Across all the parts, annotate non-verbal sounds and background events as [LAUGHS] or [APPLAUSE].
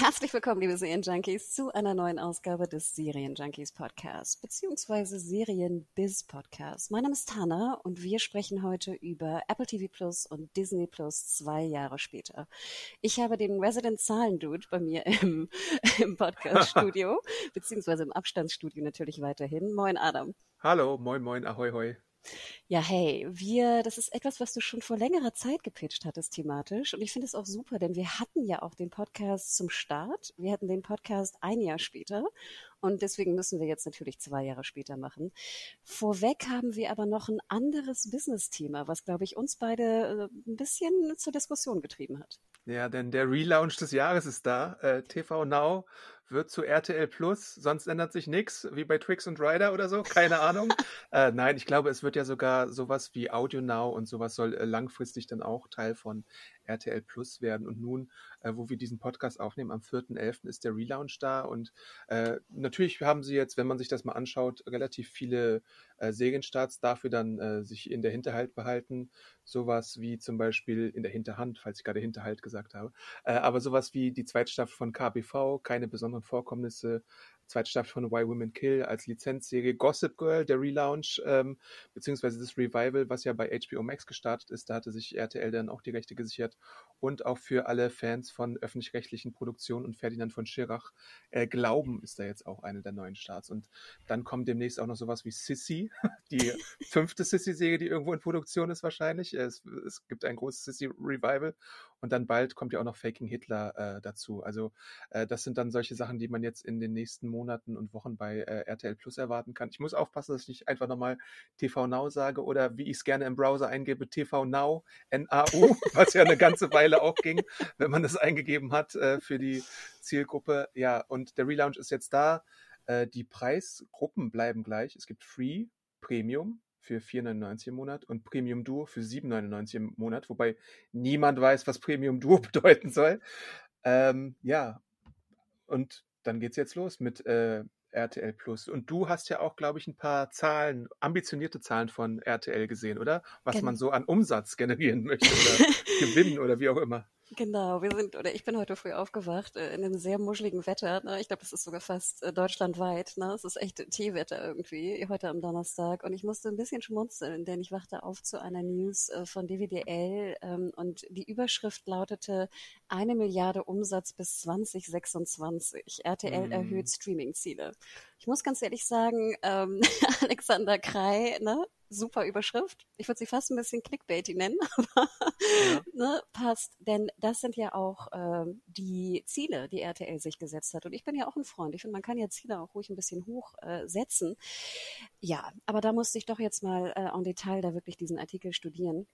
Herzlich willkommen, liebe Serienjunkies, zu einer neuen Ausgabe des Serienjunkies Podcast, beziehungsweise Serienbiz Podcast. Mein Name ist Tana und wir sprechen heute über Apple TV Plus und Disney Plus zwei Jahre später. Ich habe den Resident Zahlen Dude bei mir im, [LAUGHS] im Podcast-Studio, [LAUGHS] beziehungsweise im Abstandsstudio natürlich weiterhin. Moin, Adam. Hallo, moin, moin, ahoi, hoi. Ja, hey, wir, das ist etwas, was du schon vor längerer Zeit gepitcht hattest thematisch. Und ich finde es auch super, denn wir hatten ja auch den Podcast zum Start. Wir hatten den Podcast ein Jahr später. Und deswegen müssen wir jetzt natürlich zwei Jahre später machen. Vorweg haben wir aber noch ein anderes Business-Thema, was, glaube ich, uns beide äh, ein bisschen zur Diskussion getrieben hat. Ja, denn der Relaunch des Jahres ist da. Äh, TV Now wird zu RTL Plus, sonst ändert sich nichts, wie bei Twix und Ryder oder so, keine Ahnung. [LAUGHS] äh, nein, ich glaube, es wird ja sogar sowas wie Audio Now und sowas soll äh, langfristig dann auch Teil von RTL Plus werden. Und nun, äh, wo wir diesen Podcast aufnehmen, am 4.11. ist der Relaunch da. Und äh, natürlich haben sie jetzt, wenn man sich das mal anschaut, relativ viele äh, Serienstarts dafür dann äh, sich in der Hinterhalt behalten. Sowas wie zum Beispiel in der Hinterhand, falls ich gerade Hinterhalt gesagt habe. Äh, aber sowas wie die zweite Staffel von KBV, keine besonderen Vorkommnisse, zweite Staffel von Why Women Kill als Lizenzserie, Gossip Girl, der Relaunch, ähm, beziehungsweise das Revival, was ja bei HBO Max gestartet ist, da hatte sich RTL dann auch die Rechte gesichert und auch für alle Fans von öffentlich-rechtlichen Produktionen und Ferdinand von Schirach, äh, Glauben ist da jetzt auch eine der neuen Starts. Und dann kommt demnächst auch noch sowas wie Sissy, [LAUGHS] die fünfte Sissy-Serie, die irgendwo in Produktion ist wahrscheinlich, es, es gibt ein großes Sissy-Revival und dann bald kommt ja auch noch Faking Hitler äh, dazu, also äh, das sind dann solche Sachen, die man jetzt in den nächsten Monaten Monaten und Wochen bei äh, RTL Plus erwarten kann. Ich muss aufpassen, dass ich nicht einfach nochmal TV Now sage oder wie ich es gerne im Browser eingebe, TV Now, N-A-U, [LAUGHS] was ja eine ganze Weile auch ging, wenn man das eingegeben hat äh, für die Zielgruppe. Ja, und der Relaunch ist jetzt da. Äh, die Preisgruppen bleiben gleich. Es gibt Free, Premium, für 4,99 im Monat und Premium Duo für 7,99 im Monat, wobei niemand weiß, was Premium Duo [LAUGHS] bedeuten soll. Ähm, ja, und dann geht's jetzt los mit äh, RTL Plus. Und du hast ja auch, glaube ich, ein paar Zahlen, ambitionierte Zahlen von RTL gesehen, oder? Was Gen man so an Umsatz generieren möchte oder [LAUGHS] gewinnen oder wie auch immer. Genau, wir sind, oder ich bin heute früh aufgewacht äh, in einem sehr muscheligen Wetter. Ne? Ich glaube, es ist sogar fast äh, deutschlandweit. Ne? Es ist echt Teewetter irgendwie, heute am Donnerstag. Und ich musste ein bisschen schmunzeln, denn ich wachte auf zu einer News äh, von DWDL ähm, und die Überschrift lautete eine Milliarde Umsatz bis 2026. RTL mm. erhöht Streaming-Ziele. Ich muss ganz ehrlich sagen, ähm, [LAUGHS] Alexander Krei, ne, super Überschrift. Ich würde sie fast ein bisschen Clickbaity nennen, [LAUGHS] aber ja. ne, passt. Denn das sind ja auch äh, die Ziele, die RTL sich gesetzt hat. Und ich bin ja auch ein Freund. Ich finde, man kann ja Ziele auch ruhig ein bisschen hoch äh, setzen. Ja, aber da musste ich doch jetzt mal äh, en Detail da wirklich diesen Artikel studieren.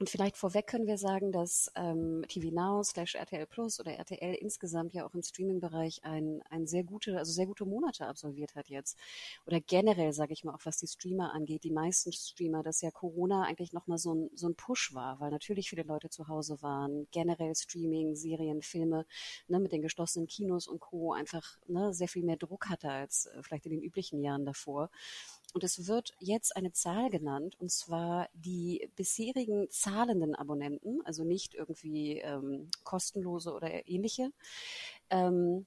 Und vielleicht vorweg können wir sagen, dass ähm, TV Now slash RTL Plus oder RTL insgesamt ja auch im Streaming-Bereich ein, ein sehr gute, also sehr gute Monate absolviert hat jetzt. Oder generell, sage ich mal, auch was die Streamer angeht, die meisten Streamer, dass ja Corona eigentlich nochmal so ein, so ein Push war, weil natürlich viele Leute zu Hause waren, generell Streaming, Serien, Filme, ne, mit den geschlossenen Kinos und Co. einfach ne, sehr viel mehr Druck hatte als äh, vielleicht in den üblichen Jahren davor. Und es wird jetzt eine Zahl genannt, und zwar die bisherigen zahlenden Abonnenten, also nicht irgendwie ähm, kostenlose oder ähnliche, ähm,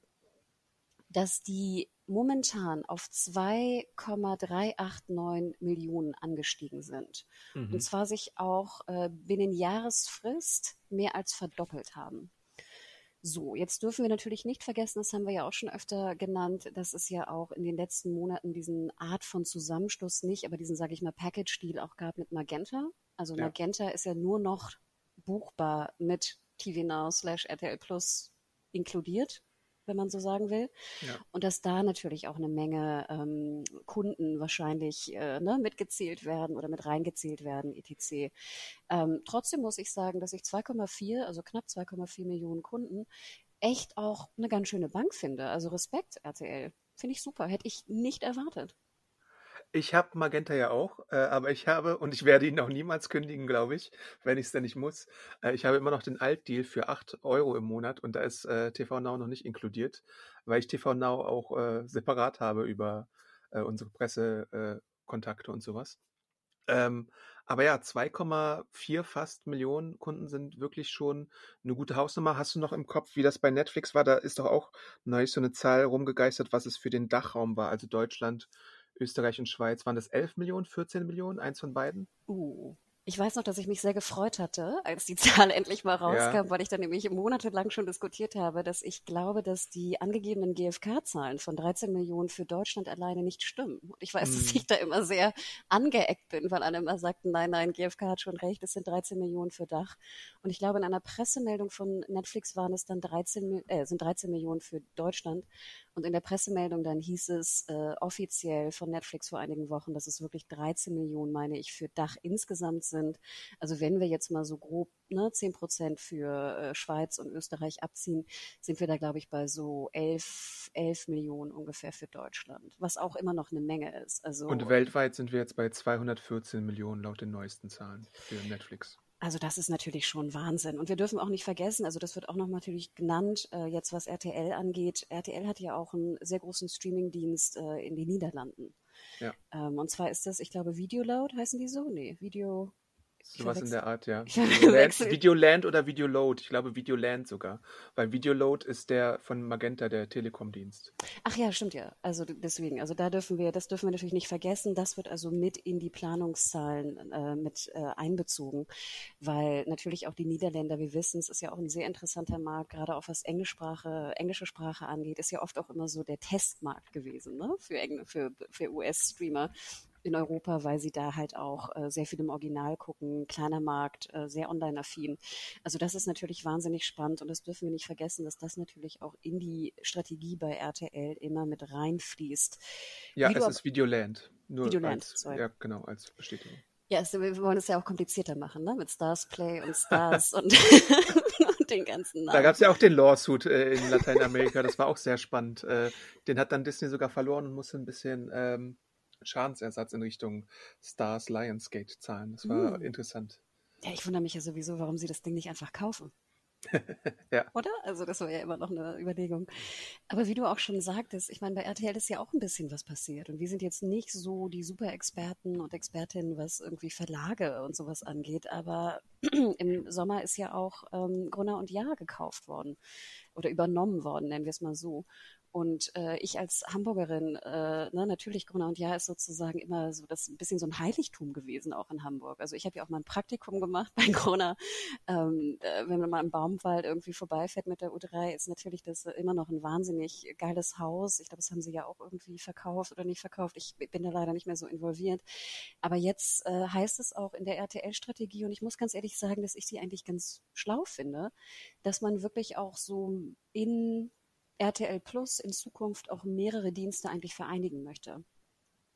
dass die momentan auf 2,389 Millionen angestiegen sind. Mhm. Und zwar sich auch äh, binnen Jahresfrist mehr als verdoppelt haben. So, jetzt dürfen wir natürlich nicht vergessen, das haben wir ja auch schon öfter genannt, dass es ja auch in den letzten Monaten diesen Art von Zusammenschluss nicht, aber diesen, sage ich mal, Package-Deal auch gab mit Magenta. Also ja. Magenta ist ja nur noch buchbar mit TV Now slash RTL Plus inkludiert. Wenn man so sagen will. Ja. Und dass da natürlich auch eine Menge ähm, Kunden wahrscheinlich äh, ne, mitgezählt werden oder mit reingezählt werden, etc. Ähm, trotzdem muss ich sagen, dass ich 2,4, also knapp 2,4 Millionen Kunden, echt auch eine ganz schöne Bank finde. Also Respekt, RTL. Finde ich super. Hätte ich nicht erwartet. Ich habe Magenta ja auch, äh, aber ich habe, und ich werde ihn auch niemals kündigen, glaube ich, wenn ich es denn nicht muss. Äh, ich habe immer noch den Altdeal für 8 Euro im Monat und da ist äh, TV Now noch nicht inkludiert, weil ich TV Now auch äh, separat habe über äh, unsere Pressekontakte und sowas. Ähm, aber ja, 2,4 fast Millionen Kunden sind wirklich schon eine gute Hausnummer. Hast du noch im Kopf, wie das bei Netflix war? Da ist doch auch neulich so eine Zahl rumgegeistert, was es für den Dachraum war, also Deutschland, Österreich und Schweiz. Waren das 11 Millionen, 14 Millionen, eins von beiden? Uh, ich weiß noch, dass ich mich sehr gefreut hatte, als die [LAUGHS] Zahl endlich mal rauskam, ja. weil ich dann nämlich monatelang schon diskutiert habe, dass ich glaube, dass die angegebenen GfK-Zahlen von 13 Millionen für Deutschland alleine nicht stimmen. Und ich weiß, hm. dass ich da immer sehr angeeckt bin, weil alle immer sagten, nein, nein, GfK hat schon recht, es sind 13 Millionen für Dach. Und ich glaube, in einer Pressemeldung von Netflix waren es dann 13, äh, sind 13 Millionen für Deutschland. Und in der Pressemeldung dann hieß es äh, offiziell von Netflix vor einigen Wochen, dass es wirklich 13 Millionen, meine ich, für Dach insgesamt sind. Also wenn wir jetzt mal so grob ne, 10 Prozent für äh, Schweiz und Österreich abziehen, sind wir da, glaube ich, bei so 11, 11 Millionen ungefähr für Deutschland, was auch immer noch eine Menge ist. Also, und weltweit sind wir jetzt bei 214 Millionen laut den neuesten Zahlen für Netflix. Also das ist natürlich schon Wahnsinn. Und wir dürfen auch nicht vergessen, also das wird auch noch natürlich genannt, äh, jetzt was RTL angeht. RTL hat ja auch einen sehr großen Streamingdienst äh, in den Niederlanden. Ja. Ähm, und zwar ist das, ich glaube, Videoload heißen die so? Nee, Video. Sowas in der Art, ja. Videoland, Videoland oder Videoload. Ich glaube Videoland sogar. Weil Videoload ist der von Magenta, der Telekom-Dienst. Ach ja, stimmt ja. Also deswegen, also da dürfen wir, das dürfen wir natürlich nicht vergessen. Das wird also mit in die Planungszahlen äh, mit äh, einbezogen. Weil natürlich auch die Niederländer, wir wissen, es ist ja auch ein sehr interessanter Markt, gerade auch was Englischsprache, englische Sprache angeht, ist ja oft auch immer so der Testmarkt gewesen, ne? Für, für, für US-Streamer in Europa, weil sie da halt auch äh, sehr viel im Original gucken, kleiner Markt, äh, sehr online-affin. Also das ist natürlich wahnsinnig spannend und das dürfen wir nicht vergessen, dass das natürlich auch in die Strategie bei RTL immer mit reinfließt. Ja, es ist Videoland. Nur Videoland, als, sorry. Ja, genau, als Bestätigung. Ja, also wir wollen es ja auch komplizierter machen, ne? Mit Stars Play und [LAUGHS] Stars [LAUGHS] und, den ganzen Namen. Da gab es ja auch den Lawsuit äh, in Lateinamerika, das war auch sehr spannend. Äh, den hat dann Disney sogar verloren und musste ein bisschen ähm, Schadensersatz in Richtung Stars Lionsgate zahlen. Das war mm. interessant. Ja, ich wundere mich ja sowieso, warum sie das Ding nicht einfach kaufen. [LAUGHS] ja. Oder? Also das war ja immer noch eine Überlegung. Aber wie du auch schon sagtest, ich meine, bei RTL ist ja auch ein bisschen was passiert. Und wir sind jetzt nicht so die Super-Experten und Expertinnen, was irgendwie Verlage und sowas angeht. Aber [CLEARS THROAT] im Sommer ist ja auch ähm, Grunner und Jahr gekauft worden oder übernommen worden, nennen wir es mal so. Und äh, ich als Hamburgerin, äh, ne, natürlich Gruner und Jahr ist sozusagen immer so das ein bisschen so ein Heiligtum gewesen auch in Hamburg. Also ich habe ja auch mal ein Praktikum gemacht [LAUGHS] bei Gruner. Ähm, äh, wenn man mal im Baumwald irgendwie vorbeifährt mit der U3, ist natürlich das immer noch ein wahnsinnig geiles Haus. Ich glaube, das haben sie ja auch irgendwie verkauft oder nicht verkauft. Ich bin da leider nicht mehr so involviert. Aber jetzt äh, heißt es auch in der RTL-Strategie, und ich muss ganz ehrlich sagen, dass ich sie eigentlich ganz schlau finde, dass man wirklich auch so in RTL Plus in Zukunft auch mehrere Dienste eigentlich vereinigen möchte.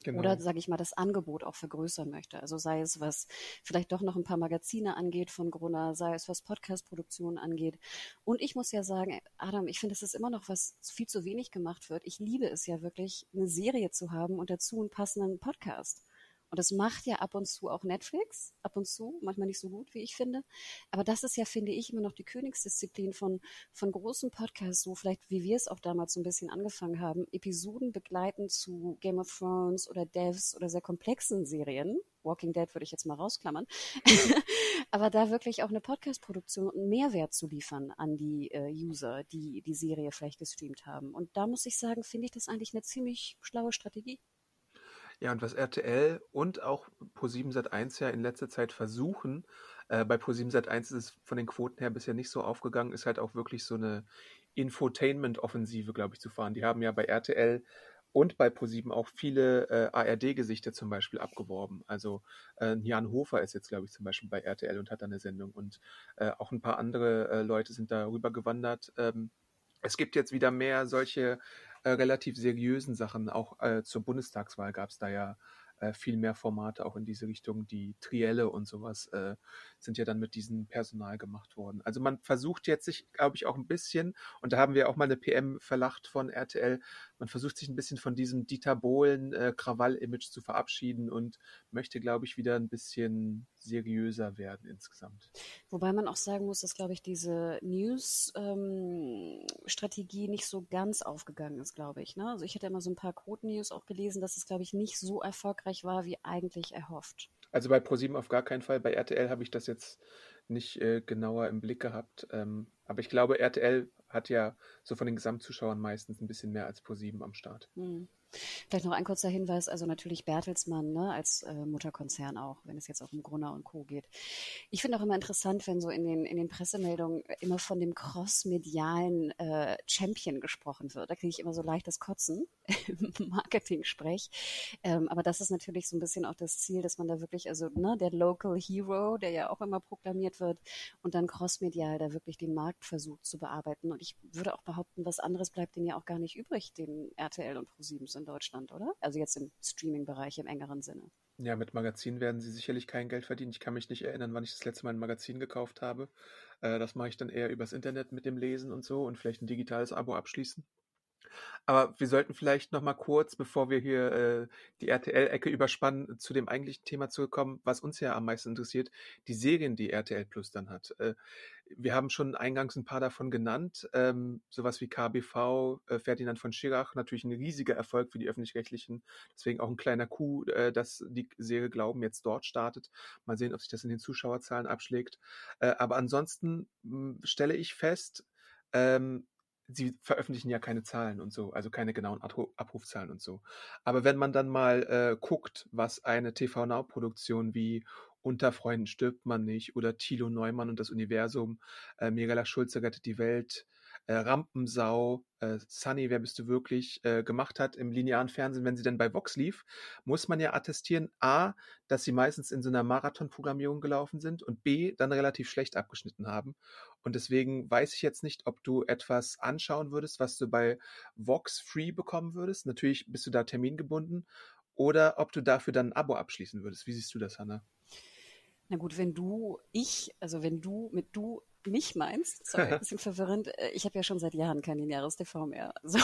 Genau. Oder, sage ich mal, das Angebot auch vergrößern möchte. Also sei es, was vielleicht doch noch ein paar Magazine angeht von Gruner, sei es, was Podcast-Produktionen angeht. Und ich muss ja sagen, Adam, ich finde, es ist immer noch was viel zu wenig gemacht wird. Ich liebe es ja wirklich, eine Serie zu haben und dazu einen passenden Podcast. Und das macht ja ab und zu auch Netflix, ab und zu, manchmal nicht so gut, wie ich finde. Aber das ist ja, finde ich, immer noch die Königsdisziplin von, von großen Podcasts, so vielleicht wie wir es auch damals so ein bisschen angefangen haben, Episoden begleiten zu Game of Thrones oder Devs oder sehr komplexen Serien. Walking Dead würde ich jetzt mal rausklammern. [LAUGHS] Aber da wirklich auch eine Podcast-Produktion und einen Mehrwert zu liefern an die äh, User, die die Serie vielleicht gestreamt haben. Und da muss ich sagen, finde ich das eigentlich eine ziemlich schlaue Strategie. Ja, und was RTL und auch Pro7 Sat1 ja in letzter Zeit versuchen, äh, bei Pro7 Sat1 ist es von den Quoten her bisher nicht so aufgegangen, ist halt auch wirklich so eine Infotainment-Offensive, glaube ich, zu fahren. Die haben ja bei RTL und bei Pro7 auch viele äh, ARD-Gesichter zum Beispiel abgeworben. Also äh, Jan Hofer ist jetzt, glaube ich, zum Beispiel bei RTL und hat da eine Sendung. Und äh, auch ein paar andere äh, Leute sind da rüber gewandert. Ähm, es gibt jetzt wieder mehr solche äh, relativ seriösen Sachen. Auch äh, zur Bundestagswahl gab es da ja äh, viel mehr Formate auch in diese Richtung. Die Trielle und sowas äh, sind ja dann mit diesem Personal gemacht worden. Also man versucht jetzt sich, glaube ich, auch ein bisschen, und da haben wir auch mal eine PM verlacht von RTL, man versucht sich ein bisschen von diesem Dieter Bohlen äh, Krawall-Image zu verabschieden und möchte, glaube ich, wieder ein bisschen seriöser werden insgesamt. Wobei man auch sagen muss, dass, glaube ich, diese News-Strategie ähm, nicht so ganz aufgegangen ist, glaube ich. Ne? Also ich hatte immer so ein paar Code-News auch gelesen, dass es, glaube ich, nicht so erfolgreich war, wie eigentlich erhofft. Also bei ProSieben auf gar keinen Fall. Bei RTL habe ich das jetzt nicht äh, genauer im Blick gehabt. Ähm, aber ich glaube, RTL hat ja so von den Gesamtzuschauern meistens ein bisschen mehr als ProSieben am Start. Hm. Vielleicht noch ein kurzer Hinweis, also natürlich Bertelsmann ne, als äh, Mutterkonzern auch, wenn es jetzt auch um Grunner und Co. geht. Ich finde auch immer interessant, wenn so in den, in den Pressemeldungen immer von dem crossmedialen äh, Champion gesprochen wird. Da kriege ich immer so leichtes Kotzen [LAUGHS] im Marketing-Sprech. Ähm, aber das ist natürlich so ein bisschen auch das Ziel, dass man da wirklich, also ne, der Local Hero, der ja auch immer proklamiert wird, und dann crossmedial da wirklich den Markt versucht zu bearbeiten. Und ich würde auch behaupten, was anderes bleibt denen ja auch gar nicht übrig, den RTL und ProSieben sind in Deutschland, oder? Also jetzt im Streaming-Bereich im engeren Sinne. Ja, mit Magazinen werden sie sicherlich kein Geld verdienen. Ich kann mich nicht erinnern, wann ich das letzte Mal ein Magazin gekauft habe. Äh, das mache ich dann eher übers Internet mit dem Lesen und so und vielleicht ein digitales Abo abschließen. Aber wir sollten vielleicht noch mal kurz, bevor wir hier äh, die RTL-Ecke überspannen, zu dem eigentlichen Thema zurückkommen, was uns ja am meisten interessiert, die Serien, die RTL Plus dann hat. Äh, wir haben schon eingangs ein paar davon genannt, ähm, sowas wie KBV, äh, Ferdinand von Schirach, natürlich ein riesiger Erfolg für die Öffentlich-Rechtlichen, deswegen auch ein kleiner Coup, äh, dass die Serie Glauben jetzt dort startet. Mal sehen, ob sich das in den Zuschauerzahlen abschlägt. Äh, aber ansonsten mh, stelle ich fest, ähm, sie veröffentlichen ja keine Zahlen und so, also keine genauen Abrufzahlen und so. Aber wenn man dann mal äh, guckt, was eine TV Now Produktion wie Unter Freunden stirbt man nicht oder Thilo Neumann und das Universum, äh, Mirella Schulze rettet die Welt, äh, Rampensau, äh, Sunny, wer bist du wirklich, äh, gemacht hat im linearen Fernsehen, wenn sie denn bei Vox lief, muss man ja attestieren, a, dass sie meistens in so einer Marathonprogrammierung gelaufen sind und b, dann relativ schlecht abgeschnitten haben. Und deswegen weiß ich jetzt nicht, ob du etwas anschauen würdest, was du bei Vox Free bekommen würdest. Natürlich bist du da termingebunden. Oder ob du dafür dann ein Abo abschließen würdest. Wie siehst du das, Hanna? Na gut, wenn du, ich, also wenn du mit du mich meinst, sorry, [LAUGHS] ein bisschen verwirrend, äh, ich habe ja schon seit Jahren kein lineares TV mehr. [LAUGHS] Also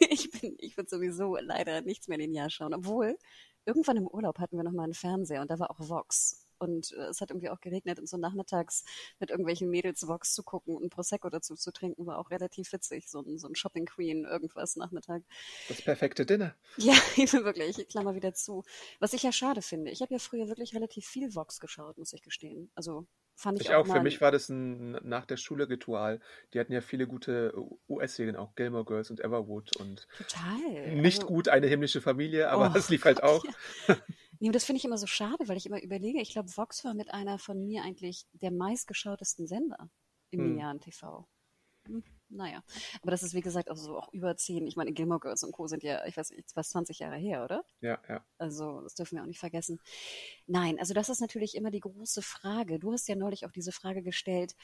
ich bin, ich würde sowieso leider nichts mehr linear schauen. Obwohl, irgendwann im Urlaub hatten wir noch mal einen Fernseher und da war auch Vox und äh, es hat irgendwie auch geregnet und so nachmittags mit irgendwelchen Mädels Vox zu gucken und Prosecco dazu zu trinken, war auch relativ witzig. So ein, so ein Shopping Queen, irgendwas Nachmittag. Das perfekte Dinner. [LAUGHS] Ja, wirklich, ich klammer wieder zu. Was ich ja schade finde. Ich habe ja früher wirklich relativ viel Vox geschaut, muss ich gestehen. Also fand ich, ich auch. auch. Für mich war das ein nach der Schule Ritual. Die hatten ja viele gute US-Serien, auch Gilmore Girls und Everwood und Total. nicht also, gut eine himmlische Familie, aber [LAUGHS] es oh, lief [LAUGHS] halt auch. Ja. Nee, das finde ich immer so schade, weil ich immer überlege, ich glaube, Vox war mit einer von mir eigentlich der meistgeschautesten Sender im hm. linearen TV. Hm, naja, aber das ist wie gesagt auch so auch über zehn. Ich meine, Gilmore Girls und Co. sind ja, ich weiß nicht, fast 20 Jahre her, oder? Ja, ja. Also das dürfen wir auch nicht vergessen. Nein, also das ist natürlich immer die große Frage. Du hast ja neulich auch diese Frage gestellt,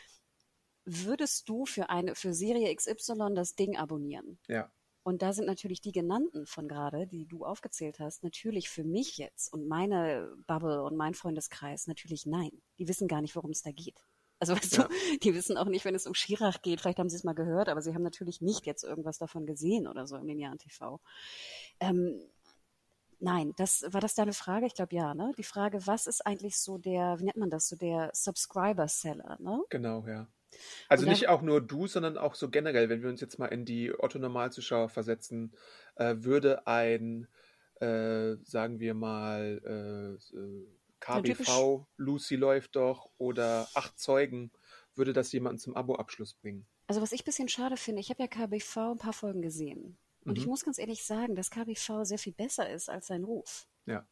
würdest du für eine für Serie XY das Ding abonnieren? Ja. Und da sind natürlich die genannten von gerade, die du aufgezählt hast, natürlich für mich jetzt und meine Bubble und mein Freundeskreis natürlich nein. Die wissen gar nicht, worum es da geht. Also weißt ja. du, die wissen auch nicht, wenn es um Schirach geht, vielleicht haben sie es mal gehört, aber sie haben natürlich nicht jetzt irgendwas davon gesehen oder so im linearen TV. Ähm, nein, das war das deine Frage? Ich glaube ja, ne? Die Frage, was ist eigentlich so der, wie nennt man das, so der Subscriber-Seller, ne? Genau, ja. Also dann, nicht auch nur du, sondern auch so generell, wenn wir uns jetzt mal in die Otto-Normalzuschauer versetzen, äh, würde ein, äh, sagen wir mal, äh, äh KBV, Lucy läuft doch oder Acht Zeugen, würde das jemanden zum Abo-Abschluss bringen? Also was ich ein bisschen schade finde, ich habe ja KBV ein paar Folgen gesehen. Und mhm. ich muss ganz ehrlich sagen, dass KBV sehr viel besser ist als sein Ruf. Ja.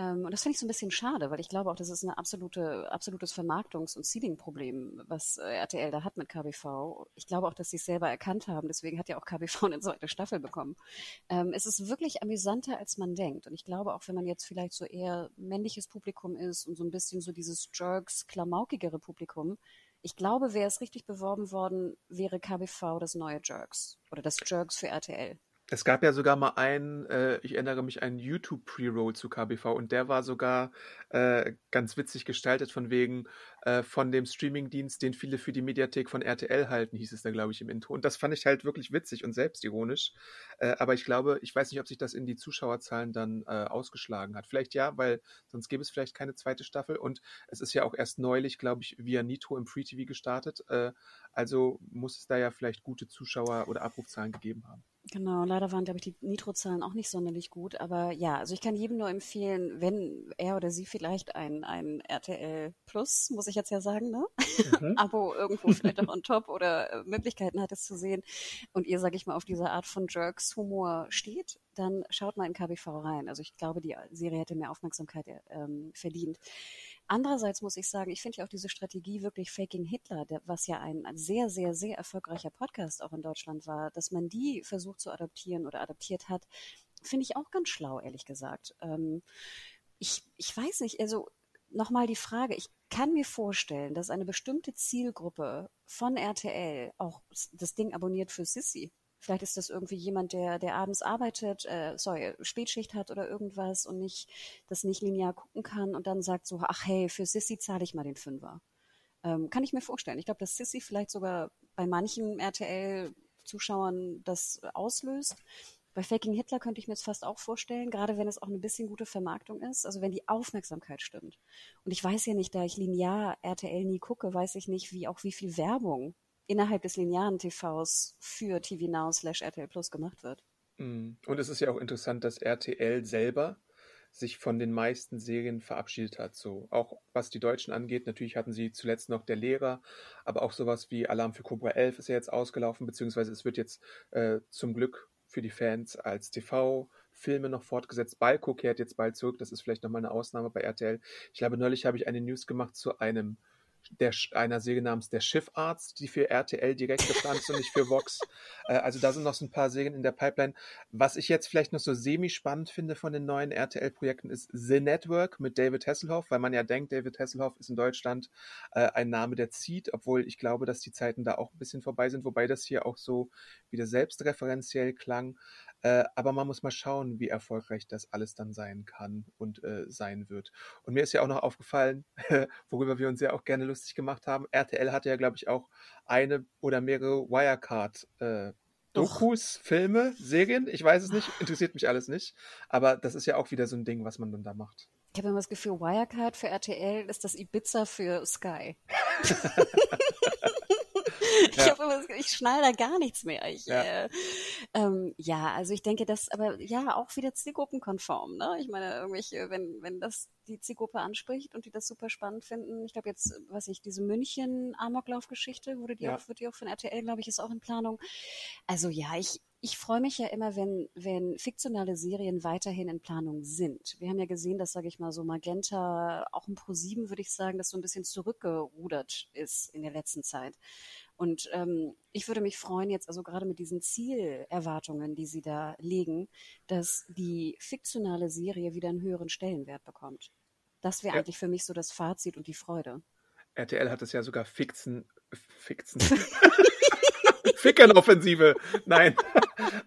Ähm, und das finde ich so ein bisschen schade, weil ich glaube auch, das ist ein absolute, absolutes Vermarktungs- und Seeding-Problem, was äh, RTL da hat mit KBV. Ich glaube auch, dass sie es selber erkannt haben. Deswegen hat ja auch KBV [LAUGHS] eine zweite Staffel bekommen. Ähm, es ist wirklich amüsanter, als man denkt. Und ich glaube auch, wenn man jetzt vielleicht so eher männliches Publikum ist und so ein bisschen so dieses Jerks, klamaukigere Publikum, Ich glaube, wäre es richtig beworben worden, wäre KBV das neue Jerks oder das Jerks für RTL. Es gab ja sogar mal einen, äh, ich erinnere mich, einen YouTube-Pre-Roll zu KBV und der war sogar äh, ganz witzig gestaltet von wegen äh, von dem Streamingdienst, den viele für die Mediathek von RTL halten, hieß es da, glaube ich, im Intro. Und das fand ich halt wirklich witzig und selbstironisch. Äh, aber ich glaube, ich weiß nicht, ob sich das in die Zuschauerzahlen dann äh, ausgeschlagen hat. Vielleicht ja, weil sonst gäbe es vielleicht keine zweite Staffel. Und es ist ja auch erst neulich, glaube ich, via Nitro im Free TV gestartet. Äh, also muss es da ja vielleicht gute Zuschauer- oder Abrufzahlen gegeben haben. Genau, leider waren, glaube ich, die Nitro-Zahlen auch nicht sonderlich gut. Aber ja, also ich kann jedem nur empfehlen, wenn er oder sie vielleicht ein, ein RTL Plus, muss ich jetzt ja sagen, ne? Mhm. [LAUGHS] Abo irgendwo vielleicht auch on top oder äh, Möglichkeiten hat es zu sehen und ihr, sag ich mal, auf diese Art von Jerks-Humor steht, dann schaut mal in KBV rein. Also ich glaube, die Serie hätte mehr Aufmerksamkeit ähm, verdient. Andererseits muss ich sagen, ich finde ja auch diese Strategie wirklich Faking Hitler, der, was ja ein sehr, sehr, sehr erfolgreicher Podcast auch in Deutschland war, dass man die versucht zu adaptieren oder adaptiert hat, finde ich auch ganz schlau, ehrlich gesagt. Ähm, ich, ich weiß nicht, also nochmal die Frage, ich kann mir vorstellen, dass eine bestimmte Zielgruppe von RTL auch das Ding abonniert für Sissy. Vielleicht ist das irgendwie jemand, der, der abends arbeitet, äh, sorry, Spätschicht hat oder irgendwas und nicht, das nicht linear gucken kann und dann sagt so, ach hey, für Sissy zahle ich mal den Fünfer. Ähm, kann ich mir vorstellen. Ich glaube, dass Sissy vielleicht sogar bei manchen RTL-Zuschauern das auslöst. Bei Faking Hitler könnte ich mir es fast auch vorstellen, gerade wenn es auch ein bisschen gute Vermarktung ist, also wenn die Aufmerksamkeit stimmt. Und ich weiß ja nicht, da ich linear RTL nie gucke, weiß ich nicht, wie auch wie viel Werbung innerhalb des linearen TVs für TV Now slash RTL Plus gemacht wird. Mm. Und es ist ja auch interessant, dass RTL selber sich von den meisten Serien verabschiedet hat. So auch was die Deutschen angeht. Natürlich hatten sie zuletzt noch der Lehrer, aber auch sowas wie Alarm für Cobra 11 ist ja jetzt ausgelaufen, beziehungsweise es wird jetzt äh, zum Glück für die Fans als TV Filme noch fortgesetzt. Balko kehrt jetzt bald zurück. Das ist vielleicht nochmal eine Ausnahme bei RTL. Ich glaube, neulich habe ich eine News gemacht zu einem der, einer Serie namens Der Schiffarzt, die für RTL direkt geplant ist und nicht für Vox. [LAUGHS] Äh, also da sind noch so ein paar Serien in der Pipeline. Was ich jetzt vielleicht noch so semi-spannend finde von den neuen RTL-Projekten ist The Network mit David Hasselhoff, weil man ja denkt, David Hasselhoff ist in Deutschland äh, ein Name, der zieht, obwohl ich glaube, dass die Zeiten da auch ein bisschen vorbei sind, wobei das hier auch so wieder selbstreferenziell klang. Äh, aber man muss mal schauen, wie erfolgreich das alles dann sein kann und äh, sein wird. Und mir ist ja auch noch aufgefallen, [LAUGHS] worüber wir uns ja auch gerne lustig gemacht haben. RTL hatte ja, glaube ich, auch eine oder mehrere Wirecard. Äh, Dokus, Doch. Filme, Serien, ich weiß es nicht, interessiert mich alles nicht. Aber das ist ja auch wieder so ein Ding, was man dann da macht. Ich habe immer das Gefühl, Wirecard für RTL ist das Ibiza für Sky. [LAUGHS] [LAUGHS] [LAUGHS] ich habe immer ich schnall da gar nichts mehr. Ich, ja. Äh, ähm, ja, also ich denke, das aber ja auch wieder zielgruppenkonform. Ne? Ich meine, irgendwelche, wenn wenn das die Zielgruppe anspricht und die das super spannend finden. Ich glaube jetzt, was ich diese München Amoklaufgeschichte wurde die ja. auch wird die auch von RTL, glaube ich, ist auch in Planung. Also ja, ich ich freue mich ja immer, wenn, wenn fiktionale Serien weiterhin in Planung sind. Wir haben ja gesehen, dass, sage ich mal, so Magenta, auch im Pro7 würde ich sagen, dass so ein bisschen zurückgerudert ist in der letzten Zeit. Und ähm, ich würde mich freuen, jetzt also gerade mit diesen Zielerwartungen, die Sie da legen, dass die fiktionale Serie wieder einen höheren Stellenwert bekommt. Das wäre ja. eigentlich für mich so das Fazit und die Freude. RTL hat es ja sogar Fixen, Fixen. [LAUGHS] Fickern-Offensive, nein,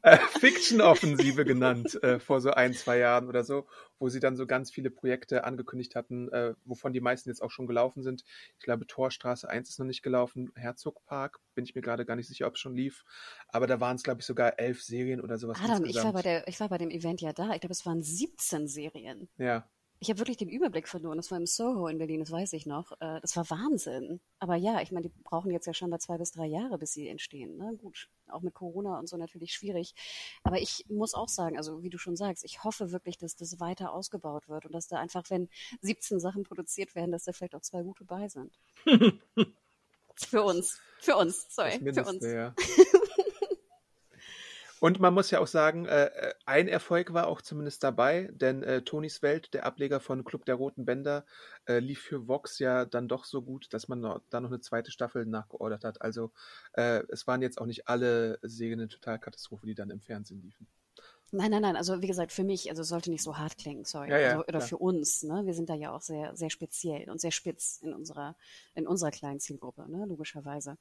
äh, Fiction-Offensive genannt, äh, vor so ein, zwei Jahren oder so, wo sie dann so ganz viele Projekte angekündigt hatten, äh, wovon die meisten jetzt auch schon gelaufen sind. Ich glaube, Torstraße 1 ist noch nicht gelaufen, Herzogpark, bin ich mir gerade gar nicht sicher, ob es schon lief, aber da waren es, glaube ich, sogar elf Serien oder sowas. Adam, ich war, bei der, ich war bei dem Event ja da, ich glaube, es waren 17 Serien. Ja, ich habe wirklich den Überblick verloren. Das war im Soho in Berlin, das weiß ich noch. Äh, das war Wahnsinn. Aber ja, ich meine, die brauchen jetzt ja schon mal zwei bis drei Jahre, bis sie entstehen. Ne? Gut, auch mit Corona und so natürlich schwierig. Aber ich muss auch sagen, also wie du schon sagst, ich hoffe wirklich, dass das weiter ausgebaut wird und dass da einfach, wenn 17 Sachen produziert werden, dass da vielleicht auch zwei gute bei sind. [LAUGHS] für uns. Für uns, sorry. Für uns. Ja. [LAUGHS] Und man muss ja auch sagen, äh, äh, ein Erfolg war auch zumindest dabei, denn äh, Tonys Welt, der Ableger von Club der Roten Bänder, äh, lief für Vox ja dann doch so gut, dass man noch, da noch eine zweite Staffel nachgeordert hat. Also äh, es waren jetzt auch nicht alle Serien eine Totalkatastrophe, die dann im Fernsehen liefen. Nein, nein, nein. Also wie gesagt, für mich, also es sollte nicht so hart klingen, sorry. Ja, ja, also, oder klar. für uns, ne? Wir sind da ja auch sehr, sehr speziell und sehr spitz in unserer, in unserer kleinen Zielgruppe, ne? Logischerweise.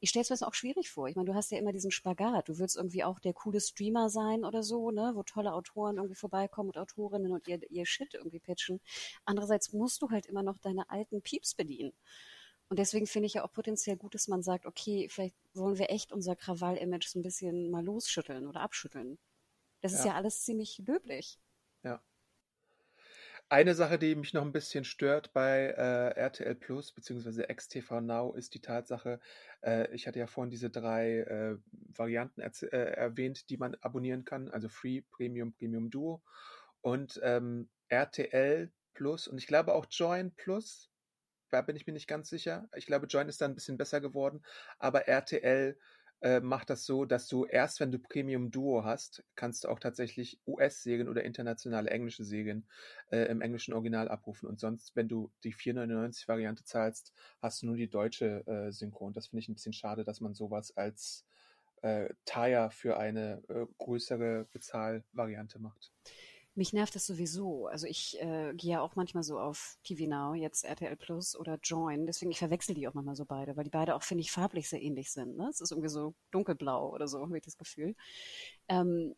Ich stelle es mir das auch schwierig vor. Ich meine, du hast ja immer diesen Spagat. Du willst irgendwie auch der coole Streamer sein oder so, ne? Wo tolle Autoren irgendwie vorbeikommen und Autorinnen und ihr, ihr Shit irgendwie pitchen. Andererseits musst du halt immer noch deine alten Pieps bedienen. Und deswegen finde ich ja auch potenziell gut, dass man sagt, okay, vielleicht wollen wir echt unser Krawall-Image so ein bisschen mal losschütteln oder abschütteln. Das ist Ja. ja alles ziemlich löblich. Ja. Eine Sache, die mich noch ein bisschen stört bei äh, RTL Plus bzw. XTV Now ist die Tatsache, äh, ich hatte ja vorhin diese drei äh, Varianten äh, erwähnt, die man abonnieren kann, also Free, Premium, Premium Duo und ähm, RTL Plus und ich glaube auch Join Plus, da bin ich mir nicht ganz sicher. Ich glaube, Join ist da ein bisschen besser geworden, aber RTL äh, macht das so, dass du erst, wenn du Premium Duo hast, kannst du auch tatsächlich US-Serien oder internationale englische Serien äh, im englischen Original abrufen. Und sonst, wenn du die 4,99 Variante zahlst, hast du nur die deutsche äh, Synchron. Das finde ich ein bisschen schade, dass man sowas als äh, Tire für eine äh, größere Bezahlvariante macht. Mich nervt das sowieso. Also ich äh, gehe ja auch manchmal so auf TV Now, jetzt RTL Plus oder Join. Deswegen, ich verwechsel die auch manchmal so beide, weil die beide auch, finde ich, farblich sehr ähnlich sind. Ne? Es ist irgendwie so dunkelblau oder so, habe ich das Gefühl. Ähm,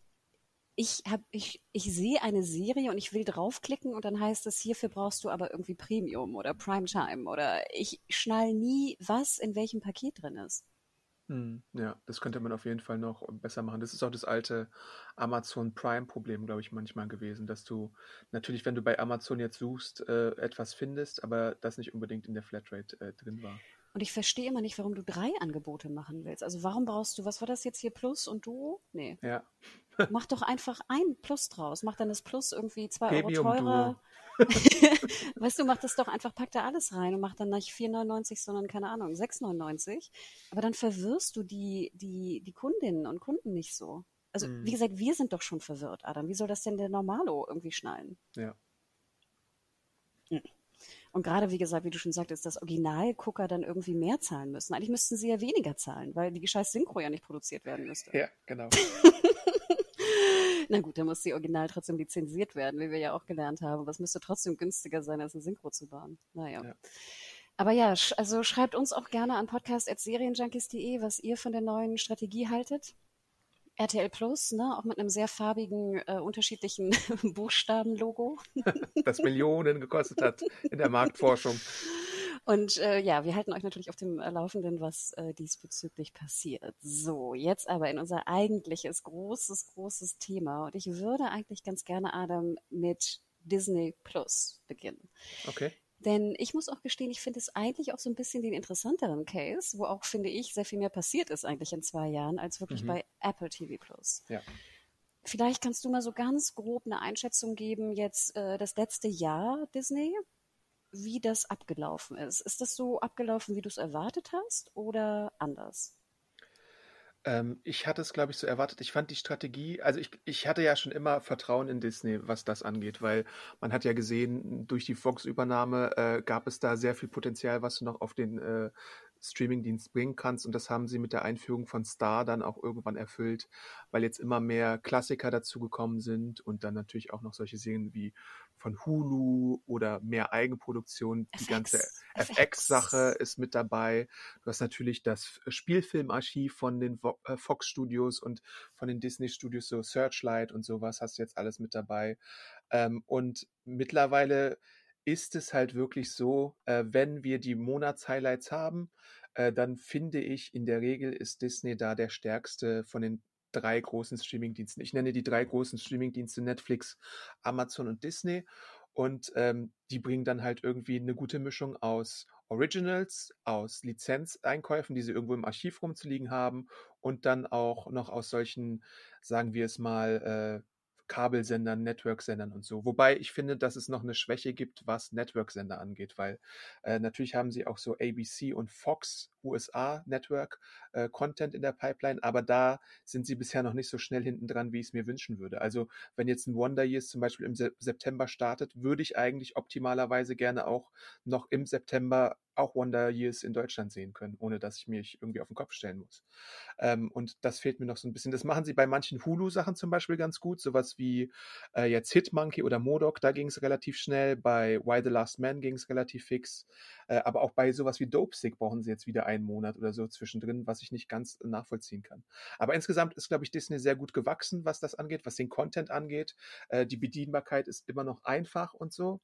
ich, hab, ich, ich sehe eine Serie und ich will draufklicken und dann heißt es, hierfür brauchst du aber irgendwie Premium oder Primetime oder ich schnall nie, was in welchem Paket drin ist. Hm, ja, das könnte man auf jeden Fall noch besser machen. Das ist auch das alte Amazon Prime-Problem, glaube ich, manchmal gewesen, dass du natürlich, wenn du bei Amazon jetzt suchst, äh, etwas findest, aber das nicht unbedingt in der Flatrate äh, drin war. Und ich verstehe immer nicht, warum du drei Angebote machen willst. Also warum brauchst du, was war das jetzt hier, Plus und Duo? Nee. Ja, Mach doch einfach ein Plus draus. Mach dann das Plus irgendwie zwei Euro Premium teurer. [LAUGHS] weißt du, mach das doch einfach, pack da alles rein und mach dann nicht 4,99, sondern keine Ahnung, 6,99. Aber dann verwirrst du die, die, die Kundinnen und Kunden nicht so. Also, Mhm. wie gesagt, wir sind doch schon verwirrt, Adam. Wie soll das denn der Normalo irgendwie schnallen? ja. Und gerade, wie gesagt, wie du schon sagtest, dass Originalgucker dann irgendwie mehr zahlen müssen. Eigentlich müssten sie ja weniger zahlen, weil die scheiß Synchro ja nicht produziert werden müsste. Ja, genau. [LAUGHS] Na gut, dann muss die Original trotzdem lizenziert werden, wie wir ja auch gelernt haben. Es müsste trotzdem günstiger sein, als eine Synchro zu bauen. Naja. Ja. Aber ja, sch- also schreibt uns auch gerne an podcast.serienjunkies.de, was ihr von der neuen Strategie haltet. RTL Plus, ne, auch mit einem sehr farbigen, äh, unterschiedlichen [LAUGHS] Buchstabenlogo. [LAUGHS] Das Millionen gekostet hat in der Marktforschung. [LAUGHS] Und äh, ja, wir halten euch natürlich auf dem äh, Laufenden, was äh, diesbezüglich passiert. So, jetzt aber in unser eigentliches großes, großes Thema. Und ich würde eigentlich ganz gerne, Adam, mit Disney Plus beginnen. Okay. Denn ich muss auch gestehen, ich finde es eigentlich auch so ein bisschen den interessanteren Case, wo auch, finde ich, sehr viel mehr passiert ist eigentlich in zwei Jahren, als wirklich Mhm. bei Apple TV Plus. Ja. Vielleicht kannst du mal so ganz grob eine Einschätzung geben, jetzt äh, das letzte Jahr Disney, wie das abgelaufen ist. Ist das so abgelaufen, wie du es erwartet hast oder anders? Ähm, ich hatte es, glaube ich, so erwartet. Ich fand die Strategie, also ich, ich hatte ja schon immer Vertrauen in Disney, was das angeht, weil man hat ja gesehen, durch die Fox-Übernahme äh, gab es da sehr viel Potenzial, was noch auf den äh, Streamingdienst bringen kannst. Und das haben sie mit der Einführung von Star dann auch irgendwann erfüllt, weil jetzt immer mehr Klassiker dazugekommen sind und dann natürlich auch noch solche Serien wie von Hulu oder mehr Eigenproduktion. Die ganze FX-Sache ist mit dabei. Du hast natürlich das Spielfilmarchiv von den äh, Fox Studios und von den Disney Studios, so Searchlight und sowas, hast du jetzt alles mit dabei. Ähm, und mittlerweile ist es halt wirklich so, äh, wenn wir die Monatshighlights haben, äh, dann finde ich, in der Regel ist Disney da der stärkste von den drei großen Streamingdiensten. Ich nenne die drei großen Streamingdienste Netflix, Amazon und Disney. Und ähm, die bringen dann halt irgendwie eine gute Mischung aus Originals, aus Lizenzeinkäufen, die sie irgendwo im Archiv rumzuliegen haben und dann auch noch aus solchen, sagen wir es mal, äh, Kabelsendern, Networksendern und so. Wobei ich finde, dass es noch eine Schwäche gibt, was Networksender angeht, weil äh, natürlich haben sie auch so ABC und Fox USA Network äh, Content in der Pipeline, aber da sind sie bisher noch nicht so schnell hinten dran, wie ich es mir wünschen würde. Also wenn jetzt ein Wonder Years zum Beispiel im Se September startet, würde ich eigentlich optimalerweise gerne auch noch im September auch Wonder Years in Deutschland sehen können, ohne dass ich mich irgendwie auf den Kopf stellen muss. Ähm, und das fehlt mir noch so ein bisschen. Das machen sie bei manchen Hulu-Sachen zum Beispiel ganz gut, sowas wie äh, jetzt Hitmonkey oder Modok, da ging es relativ schnell. Bei Why the Last Man ging es relativ fix. Äh, aber auch bei sowas wie Dopesick brauchen sie jetzt wieder einen Monat oder so zwischendrin, was ich nicht ganz nachvollziehen kann. Aber insgesamt ist, glaube ich, Disney sehr gut gewachsen, was das angeht, was den Content angeht. Äh, die Bedienbarkeit ist immer noch einfach und so.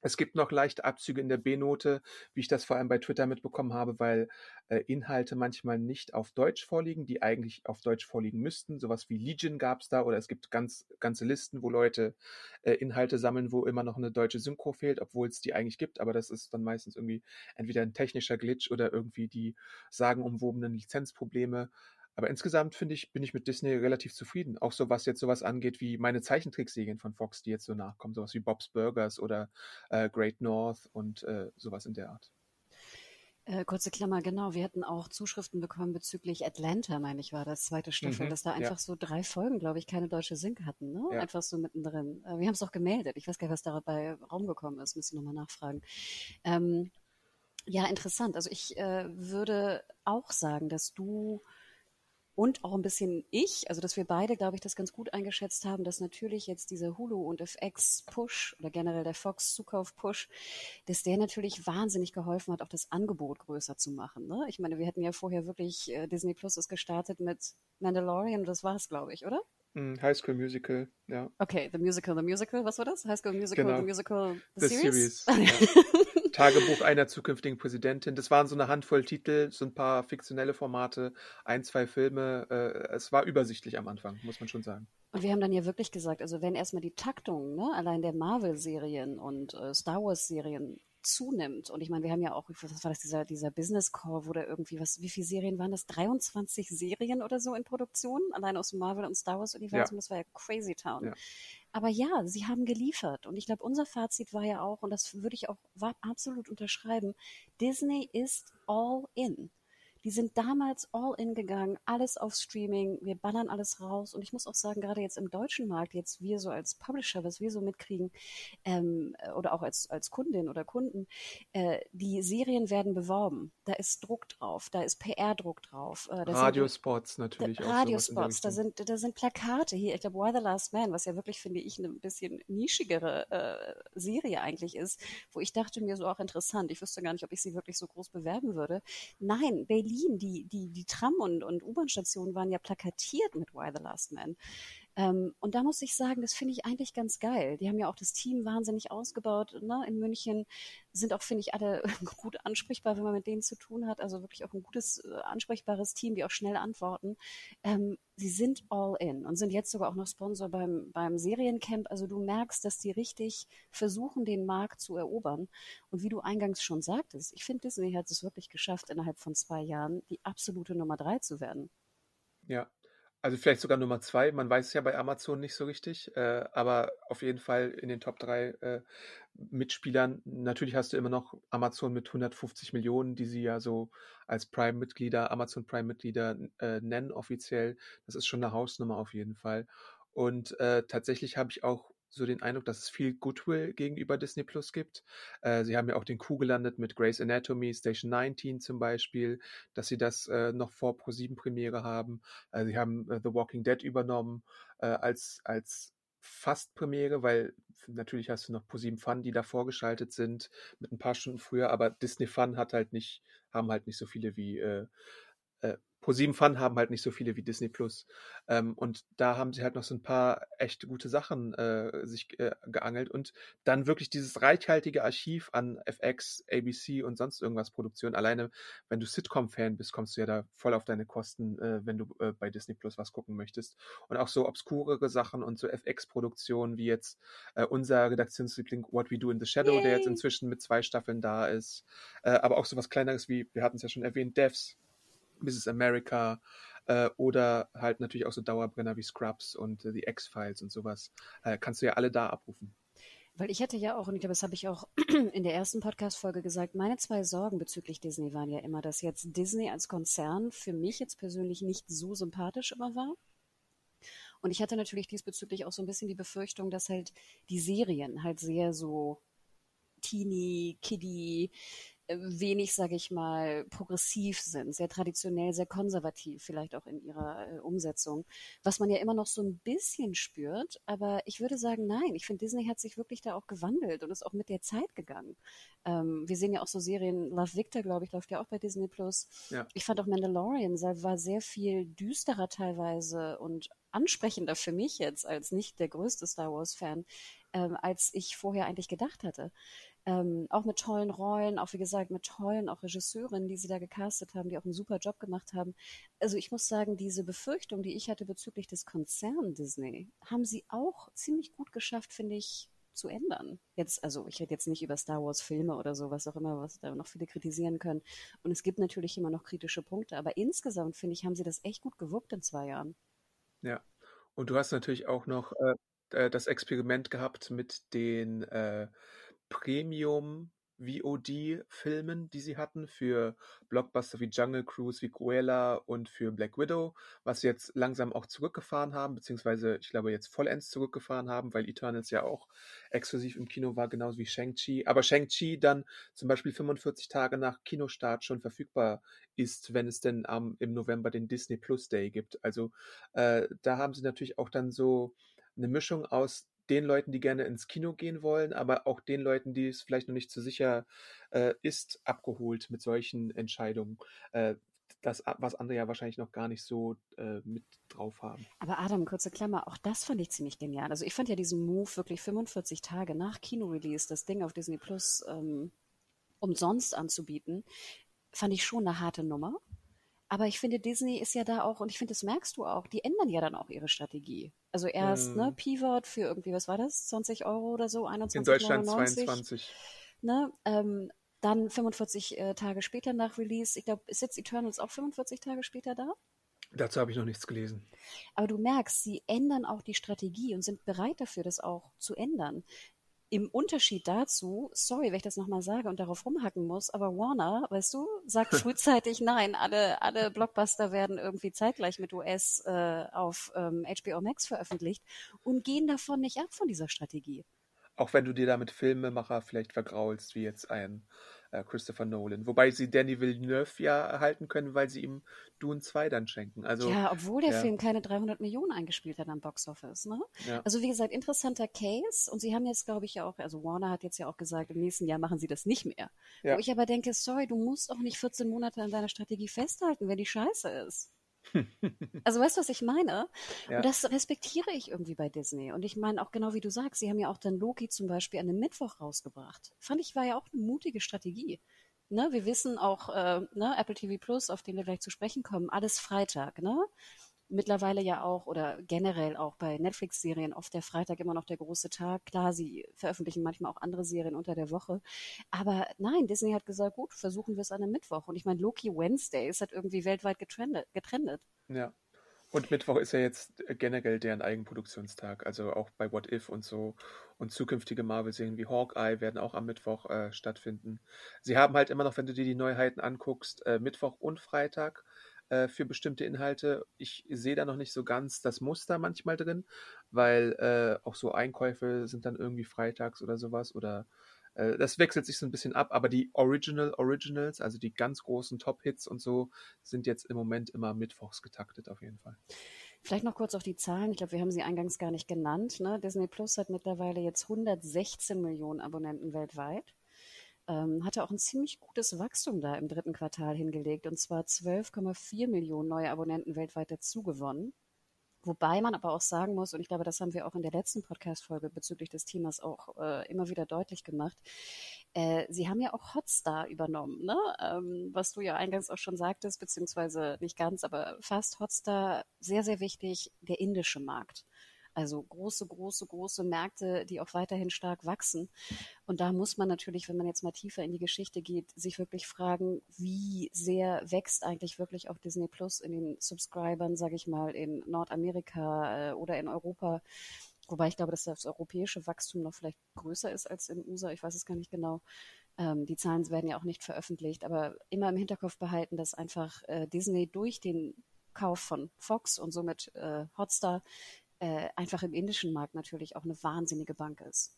Es gibt noch leichte Abzüge in der B-Note, wie ich das vor allem bei Twitter mitbekommen habe, weil äh, Inhalte manchmal nicht auf Deutsch vorliegen, die eigentlich auf Deutsch vorliegen müssten. Sowas wie Legion gab es da oder es gibt ganz, ganze Listen, wo Leute äh, Inhalte sammeln, wo immer noch eine deutsche Synchro fehlt, obwohl es die eigentlich gibt, aber das ist dann meistens irgendwie entweder ein technischer Glitch oder irgendwie die sagenumwobenen Lizenzprobleme. Aber insgesamt finde ich, bin ich mit Disney relativ zufrieden. Auch so was jetzt sowas angeht wie meine Zeichentrickserien von Fox, die jetzt so nachkommen, sowas wie Bob's Burgers oder äh, Great North und äh, sowas in der Art. Äh, kurze Klammer, genau. Wir hatten auch Zuschriften bekommen bezüglich Atlanta, meine ich, war das zweite Staffel, mhm, dass da einfach ja. so drei Folgen, glaube ich, keine deutsche Sync hatten, ne? Ja. Einfach so mittendrin. Äh, wir haben es auch gemeldet. Ich weiß gar nicht, was dabei Raum gekommen ist, müssen wir nochmal nachfragen. Ähm, ja, interessant. Also ich äh, würde auch sagen, dass du und auch ein bisschen ich, also dass wir beide, glaube ich, das ganz gut eingeschätzt haben, dass natürlich jetzt dieser Hulu und FX Push oder generell der Fox Zukauf Push, dass der natürlich wahnsinnig geholfen hat, auch das Angebot größer zu machen. Ne? Ich meine, wir hatten ja vorher wirklich, äh, Disney Plus ist gestartet mit Mandalorian, das war es, glaube ich, oder? Hm, High School Musical, ja. Okay, The Musical, The Musical, was war das? High School Musical, genau. The Musical, The, the Series? series [LAUGHS] ja. Tagebuch einer zukünftigen Präsidentin. Das waren so eine Handvoll Titel, so ein paar fiktionelle Formate, ein, zwei Filme. Äh, es war übersichtlich am Anfang, muss man schon sagen. Und wir haben dann ja wirklich gesagt, also wenn erstmal die Taktung, ne, allein der Marvel-Serien und äh, Star Wars-Serien zunimmt. Und ich meine, wir haben ja auch, was war das, dieser, dieser Business Call, wo da irgendwie, was, wie viele Serien waren das? 23 Serien oder so in Produktion? Allein aus dem Marvel und Star Wars Universum, ja. das war ja Crazy Town. Ja. Aber ja, sie haben geliefert. Und ich glaube, unser Fazit war ja auch, und das würde ich auch absolut unterschreiben, Disney ist all in. Die sind damals all in gegangen, alles auf Streaming, wir ballern alles raus. Und ich muss auch sagen, gerade jetzt im deutschen Markt, jetzt wir so als Publisher, was wir so mitkriegen, ähm, oder auch als, als Kundin oder Kunden, äh, die Serien werden beworben. Da ist Druck drauf, da ist PR-Druck drauf. Äh, Radiospots natürlich. auch Radiospots, da sind, da sind Plakate hier. Ich glaube, Why the Last Man, was ja wirklich, finde ich, eine bisschen nischigere äh, Serie eigentlich ist, wo ich dachte mir so auch interessant. Ich wüsste gar nicht, ob ich sie wirklich so groß bewerben würde. Nein, Bailey Berlin, die, die, die Tram- und, und U-Bahn-Stationen waren ja plakatiert mit Why the Last Man. Ähm, und da muss ich sagen, das finde ich eigentlich ganz geil. Die haben ja auch das Team wahnsinnig ausgebaut ne, in München, sind auch, finde ich, alle [LAUGHS] gut ansprechbar, wenn man mit denen zu tun hat. Also wirklich auch ein gutes, äh, ansprechbares Team, die auch schnell antworten. Ähm, sie sind all in und sind jetzt sogar auch noch Sponsor beim, beim Seriencamp. Also du merkst, dass die richtig versuchen, den Markt zu erobern. Und wie du eingangs schon sagtest, ich finde, Disney hat es wirklich geschafft, innerhalb von zwei Jahren die absolute Nummer drei zu werden. Ja, also vielleicht sogar Nummer zwei. Man weiß es ja bei Amazon nicht so richtig, äh, aber auf jeden Fall in den Top drei äh, Mitspielern. Natürlich hast du immer noch Amazon mit 150 Millionen, die sie ja so als Prime-Mitglieder, Amazon Prime-Mitglieder äh, nennen offiziell. Das ist schon eine Hausnummer auf jeden Fall. Und äh, tatsächlich habe ich auch so den Eindruck, dass es viel Goodwill gegenüber Disney Plus gibt. Äh, sie haben ja auch den Coup gelandet mit Grey's Anatomy, Station 19 zum Beispiel, dass sie das äh, noch vor Pro7 Premiere haben. Äh, sie haben äh, The Walking Dead übernommen äh, als, als fast Premiere, weil natürlich hast du noch Pro7 Fun, die da vorgeschaltet sind mit ein paar Stunden früher, aber Disney Fun hat halt nicht, haben halt nicht so viele wie äh, äh, ProSieben Fun haben halt nicht so viele wie Disney Plus. Ähm, und da haben sie halt noch so ein paar echt gute Sachen äh, sich äh, geangelt und dann wirklich dieses reichhaltige Archiv an FX, ABC und sonst irgendwas Produktion. Alleine, wenn du Sitcom-Fan bist, kommst du ja da voll auf deine Kosten, äh, wenn du äh, bei Disney Plus was gucken möchtest. Und auch so obskurere Sachen und so FX-Produktionen wie jetzt äh, unser Redaktionsliebling What We Do in the Shadow, Yay. der jetzt inzwischen mit zwei Staffeln da ist. Äh, aber auch so was kleineres wie, wir hatten es ja schon erwähnt, Devs Mrs. America äh, oder halt natürlich auch so Dauerbrenner wie Scrubs und äh, The X-Files und sowas. Äh, kannst du ja alle da abrufen. Weil ich hatte ja auch, und ich glaube, das habe ich auch [CLEARS THROAT] in der ersten Podcast-Folge gesagt, meine zwei Sorgen bezüglich Disney waren ja immer, dass jetzt Disney als Konzern für mich jetzt persönlich nicht so sympathisch immer war. Und ich hatte natürlich diesbezüglich auch so ein bisschen die Befürchtung, dass halt die Serien halt sehr so teeny, kiddie, wenig, sage ich mal, progressiv sind, sehr traditionell, sehr konservativ, vielleicht auch in ihrer äh, Umsetzung, was man ja immer noch so ein bisschen spürt. Aber ich würde sagen, nein, ich finde, Disney hat sich wirklich da auch gewandelt und ist auch mit der Zeit gegangen. Ähm, wir sehen ja auch so Serien, Love Victor, glaube ich, läuft ja auch bei Disney Plus. Ja. Ich fand auch Mandalorian war sehr viel düsterer teilweise und ansprechender für mich jetzt als nicht der größte Star Wars-Fan, ähm, als ich vorher eigentlich gedacht hatte. Ähm, auch mit tollen Rollen, auch wie gesagt mit tollen auch Regisseurinnen, die sie da gecastet haben, die auch einen super Job gemacht haben. Also ich muss sagen, diese Befürchtung, die ich hatte bezüglich des Konzern Disney, haben sie auch ziemlich gut geschafft, finde ich, zu ändern. Jetzt, also ich rede jetzt nicht über Star Wars Filme oder so, was auch immer, was da noch viele kritisieren können. Und es gibt natürlich immer noch kritische Punkte, aber insgesamt finde ich, haben sie das echt gut gewuppt in zwei Jahren. Ja. Und du hast natürlich auch noch äh, äh das Experiment gehabt mit den äh, Premium VOD-Filmen, die sie hatten für Blockbuster wie Jungle Cruise, wie Cruella und für Black Widow, was sie jetzt langsam auch zurückgefahren haben, beziehungsweise ich glaube jetzt vollends zurückgefahren haben, weil Eternals ja auch exklusiv im Kino war, genauso wie Shang-Chi. Aber Shang-Chi dann zum Beispiel 45 Tage nach Kinostart schon verfügbar ist, wenn es denn ähm, im November den Disney Plus Day gibt. Also äh, da haben sie natürlich auch dann so eine Mischung aus den Leuten, die gerne ins Kino gehen wollen, aber auch den Leuten, die es vielleicht noch nicht so sicher äh, ist, abgeholt mit solchen Entscheidungen. Äh, das, was andere ja wahrscheinlich noch gar nicht so äh, mit drauf haben. Aber Adam, kurze Klammer, auch das fand ich ziemlich genial. Also ich fand ja diesen Move wirklich 45 Tage nach Kino-Release, das Ding auf Disney Plus ähm, umsonst anzubieten, fand ich schon eine harte Nummer. Aber ich finde, Disney ist ja da auch, und ich finde, das merkst du auch, die ändern ja dann auch ihre Strategie. Also erst, ne, hm. ne, Pivot für irgendwie, was war das? 20 Euro oder so, 21 In Deutschland 99. 22. Ne, ähm, dann 45 äh, Tage später nach Release. Ich glaube, ist jetzt Eternals auch 45 Tage später da? Dazu habe ich noch nichts gelesen. Aber du merkst, sie ändern auch die Strategie und sind bereit dafür, das auch zu ändern. Im Unterschied dazu, sorry, wenn ich das nochmal sage und darauf rumhacken muss, aber Warner, weißt du, sagt [LAUGHS] frühzeitig nein, alle, alle Blockbuster werden irgendwie zeitgleich mit US äh, auf ähm, HBO Max veröffentlicht und gehen davon nicht ab von dieser Strategie. Auch wenn du dir damit Filmemacher vielleicht vergraulst, wie jetzt ein Christopher Nolan. Wobei sie Danny Villeneuve ja erhalten können, weil sie ihm Dune 2 dann schenken. Also, ja, obwohl der ja. Film keine 300 Millionen eingespielt hat am Boxoffice. Ne? Ja. Also wie gesagt, interessanter Case. Und sie haben jetzt, glaube ich, ja auch, also Warner hat jetzt ja auch gesagt, im nächsten Jahr machen sie das nicht mehr. Ja. Wo ich aber denke, sorry, du musst auch nicht 14 Monate an deiner Strategie festhalten, wenn die scheiße ist. Also weißt du, was ich meine? Ja. Und das respektiere ich irgendwie bei Disney. Und ich meine auch genau wie du sagst, sie haben ja auch dann Loki zum Beispiel an einem Mittwoch rausgebracht. Fand ich war ja auch eine mutige Strategie. Ne, wir wissen auch, äh, ne, Apple TV Plus, auf den wir gleich zu sprechen kommen, alles Freitag, ne? Mittlerweile ja auch oder generell auch bei Netflix-Serien oft der Freitag immer noch der große Tag. Klar, sie veröffentlichen manchmal auch andere Serien unter der Woche. Aber nein, Disney hat gesagt, gut, versuchen wir es an einem Mittwoch. Und ich meine, Loki Wednesdays hat irgendwie weltweit getrendet. getrendet. Ja. Und Mittwoch ist ja jetzt generell deren Eigenproduktionstag, also auch bei What If und so. Und zukünftige Marvel-Serien wie Hawkeye werden auch am Mittwoch äh, stattfinden. Sie haben halt immer noch, wenn du dir die Neuheiten anguckst, äh, Mittwoch und Freitag äh, für bestimmte Inhalte. Ich sehe da noch nicht so ganz das Muster manchmal drin, weil äh, auch so Einkäufe sind dann irgendwie freitags oder sowas oder äh, das wechselt sich so ein bisschen ab, aber die Original Originals, also die ganz großen Top-Hits und so, sind jetzt im Moment immer mittwochs getaktet auf jeden Fall. Vielleicht noch kurz auf die Zahlen. Ich glaube, wir haben sie eingangs gar nicht genannt. Ne? Disney Plus hat mittlerweile jetzt 116 Millionen Abonnenten weltweit ähm, hatte auch ein ziemlich gutes Wachstum da im dritten Quartal hingelegt und zwar 12,4 Millionen neue Abonnenten weltweit dazugewonnen. Wobei man aber auch sagen muss, und ich glaube, das haben wir auch in der letzten Podcast-Folge bezüglich des Themas auch äh, immer wieder deutlich gemacht, äh, sie haben ja auch Hotstar übernommen, ne? Ähm, was du ja eingangs auch schon sagtest, beziehungsweise nicht ganz, aber fast Hotstar, sehr, sehr wichtig, der indische Markt. Also große, große, große Märkte, die auch weiterhin stark wachsen. Und da muss man natürlich, wenn man jetzt mal tiefer in die Geschichte geht, sich wirklich fragen, wie sehr wächst eigentlich wirklich auch Disney Plus in den Subscribern, sage ich mal, in Nordamerika äh, oder in Europa. Wobei ich glaube, dass das europäische Wachstum noch vielleicht größer ist als in USA. Ich weiß es gar nicht genau. Ähm, die Zahlen werden ja auch nicht veröffentlicht, aber immer im Hinterkopf behalten, dass einfach äh, Disney durch den Kauf von Fox und somit äh, Hotstar äh, einfach im indischen Markt natürlich auch eine wahnsinnige Bank ist.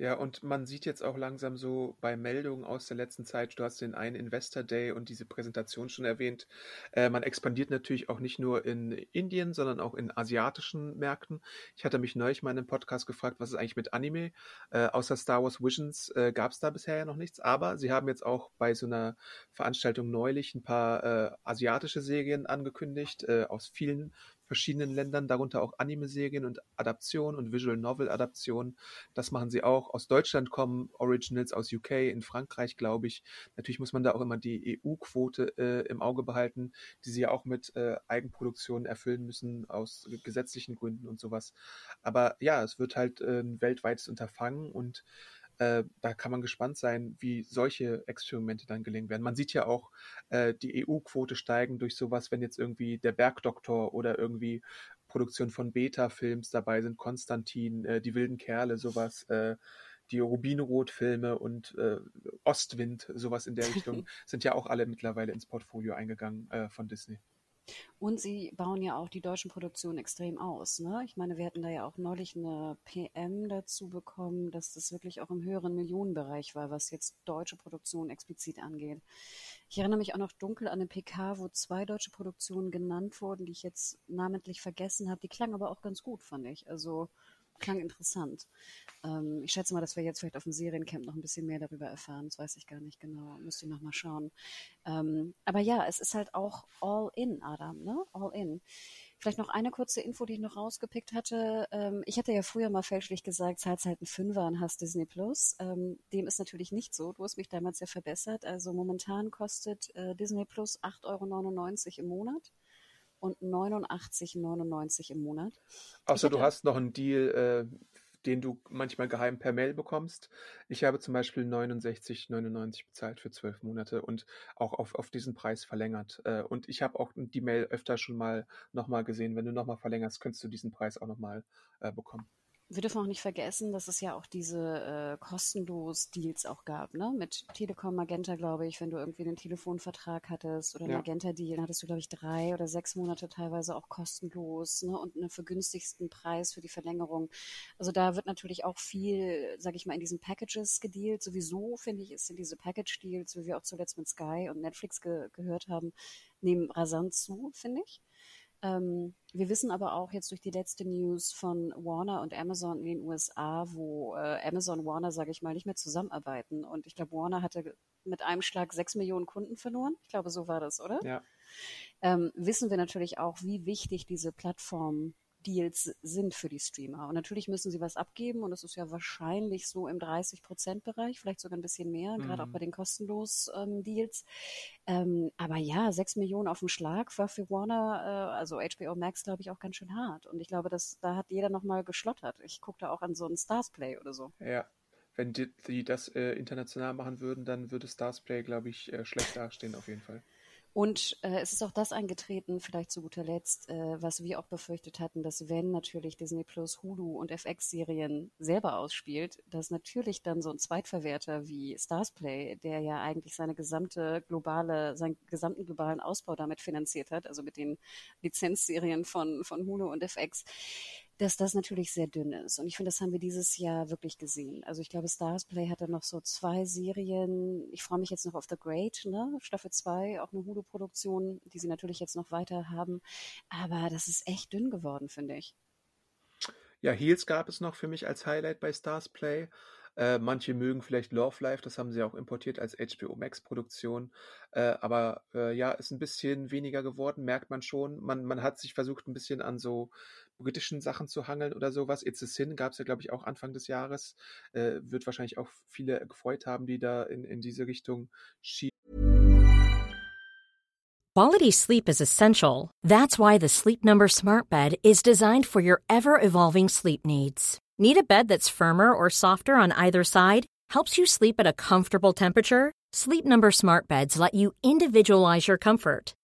Ja, und man sieht jetzt auch langsam so bei Meldungen aus der letzten Zeit, du hast den einen Investor Day und diese Präsentation schon erwähnt, äh, man expandiert natürlich auch nicht nur in Indien, sondern auch in asiatischen Märkten. Ich hatte mich neulich mal in einem Podcast gefragt, was ist eigentlich mit Anime? Äh, außer Star Wars Visions äh, gab es da bisher ja noch nichts, aber sie haben jetzt auch bei so einer Veranstaltung neulich ein paar äh, asiatische Serien angekündigt, äh, aus vielen verschiedenen Ländern, darunter auch Anime-Serien und Adaptionen und Visual Novel-Adaptionen. Das machen sie auch. Aus Deutschland kommen Originals aus UK, in Frankreich, glaube ich. Natürlich muss man da auch immer die EU-Quote äh, im Auge behalten, die sie ja auch mit äh, Eigenproduktionen erfüllen müssen, aus gesetzlichen Gründen und sowas. Aber ja, es wird halt äh, ein weltweites Unterfangen und äh, da kann man gespannt sein, wie solche Experimente dann gelingen werden. Man sieht ja auch äh, die EU-Quote steigen durch sowas, wenn jetzt irgendwie der Bergdoktor oder irgendwie Produktion von Beta-Films dabei sind, Konstantin, äh, die wilden Kerle, sowas, äh, die Rubinrot-Filme und äh, Ostwind, sowas in der Richtung, [LAUGHS] sind ja auch alle mittlerweile ins Portfolio eingegangen äh, von Disney. Und sie bauen ja auch die deutschen Produktionen extrem aus. Ne? Ich meine, wir hatten da ja auch neulich eine PM dazu bekommen, dass das wirklich auch im höheren Millionenbereich war, was jetzt deutsche Produktionen explizit angeht. Ich erinnere mich auch noch dunkel an eine PK, wo zwei deutsche Produktionen genannt wurden, die ich jetzt namentlich vergessen habe. Die klangen aber auch ganz gut, fand ich. Also klang interessant. Ähm, ich schätze mal, dass wir jetzt vielleicht auf dem Seriencamp noch ein bisschen mehr darüber erfahren. Das weiß ich gar nicht genau. Müsste ich nochmal schauen. Ähm, aber ja, es ist halt auch all in, Adam, ne? All in. Vielleicht noch eine kurze Info, die ich noch rausgepickt hatte. Ähm, ich hatte ja früher mal fälschlich gesagt, zahlst halt einen Fünfer und hast Disney Plus. Ähm, dem ist natürlich nicht so. Du hast mich damals ja verbessert. Also momentan kostet äh, Disney Plus 8,99 Euro im Monat und 89,99 im Monat. Außer du hast noch einen Deal, äh, den du manchmal geheim per Mail bekommst. Ich habe zum Beispiel 69,99 bezahlt für zwölf Monate und auch auf, auf diesen Preis verlängert. Äh, und ich habe auch die Mail öfter schon mal nochmal gesehen. Wenn du nochmal verlängerst, könntest du diesen Preis auch nochmal äh, bekommen wir dürfen auch nicht vergessen, dass es ja auch diese äh, kostenlos Deals auch gab, ne? Mit Telekom Magenta, glaube ich, wenn du irgendwie einen Telefonvertrag hattest oder ja. Magenta-Deal, hattest du, glaube ich, drei oder sechs Monate teilweise auch kostenlos, ne? Und einen vergünstigsten Preis für die Verlängerung. Also da wird natürlich auch viel, sage ich mal, in diesen Packages gedealt. Sowieso, finde ich, sind diese Package-Deals, wie wir auch zuletzt mit Sky und Netflix ge gehört haben, nehmen rasant zu, finde ich. Ähm, wir wissen aber auch jetzt durch die letzte News von Warner und Amazon in den USA, wo äh, Amazon und Warner, sage ich mal, nicht mehr zusammenarbeiten. Und ich glaube, Warner hatte mit einem Schlag sechs Millionen Kunden verloren. Ich glaube, so war das, oder? Ja. Ähm, wissen wir natürlich auch, wie wichtig diese Plattform Deals sind für die Streamer. Und natürlich müssen sie was abgeben und das ist ja wahrscheinlich so im 30-Prozent-Bereich, vielleicht sogar ein bisschen mehr, mhm. gerade auch bei den kostenlos ähm, Deals. Ähm, aber ja, sechs Millionen auf dem Schlag war für Warner, äh, also HBO Max, glaube ich, auch ganz schön hart. Und ich glaube, dass da hat jeder nochmal geschlottert. Ich gucke da auch an so einen Stars Play oder so. Ja. Wenn die, die das äh, international machen würden, dann würde Stars Play, glaube ich, äh, schlecht dastehen auf jeden Fall. Und äh, es ist auch das eingetreten, vielleicht zu guter Letzt, äh, was wir auch befürchtet hatten, dass wenn natürlich Disney Plus, Hulu und FX-Serien selber ausspielt, dass natürlich dann so ein Zweitverwerter wie Starsplay, der ja eigentlich seine gesamte globale, seinen gesamten globalen Ausbau damit finanziert hat, also mit den Lizenzserien von, von Hulu und FX, dass das natürlich sehr dünn ist. Und ich finde, das haben wir dieses Jahr wirklich gesehen. Also ich glaube, Stars Play hatte noch so zwei Serien. Ich freue mich jetzt noch auf The Great, ne? Staffel 2, auch eine Hulu-Produktion, die sie natürlich jetzt noch weiter haben. Aber das ist echt dünn geworden, finde ich. Ja, Heels gab es noch für mich als Highlight bei Stars Play. Äh, manche mögen vielleicht Love Life, das haben sie auch importiert als HBO Max Produktion. Äh, aber äh, ja, ist ein bisschen weniger geworden, merkt man schon. Man, man hat sich versucht, ein bisschen an so britischen Sachen zu hangeln oder sowas. It's a Sin gab es ja, glaube ich, auch Anfang des Jahres. Äh, wird wahrscheinlich auch viele gefreut haben, die da in, in diese Richtung schieben. Quality sleep is essential. That's why the Sleep Number Smart Bed is designed for your ever evolving sleep needs. Need a bed that's firmer or softer on either side? Helps you sleep at a comfortable temperature? Sleep Number Smart Beds let you individualize your comfort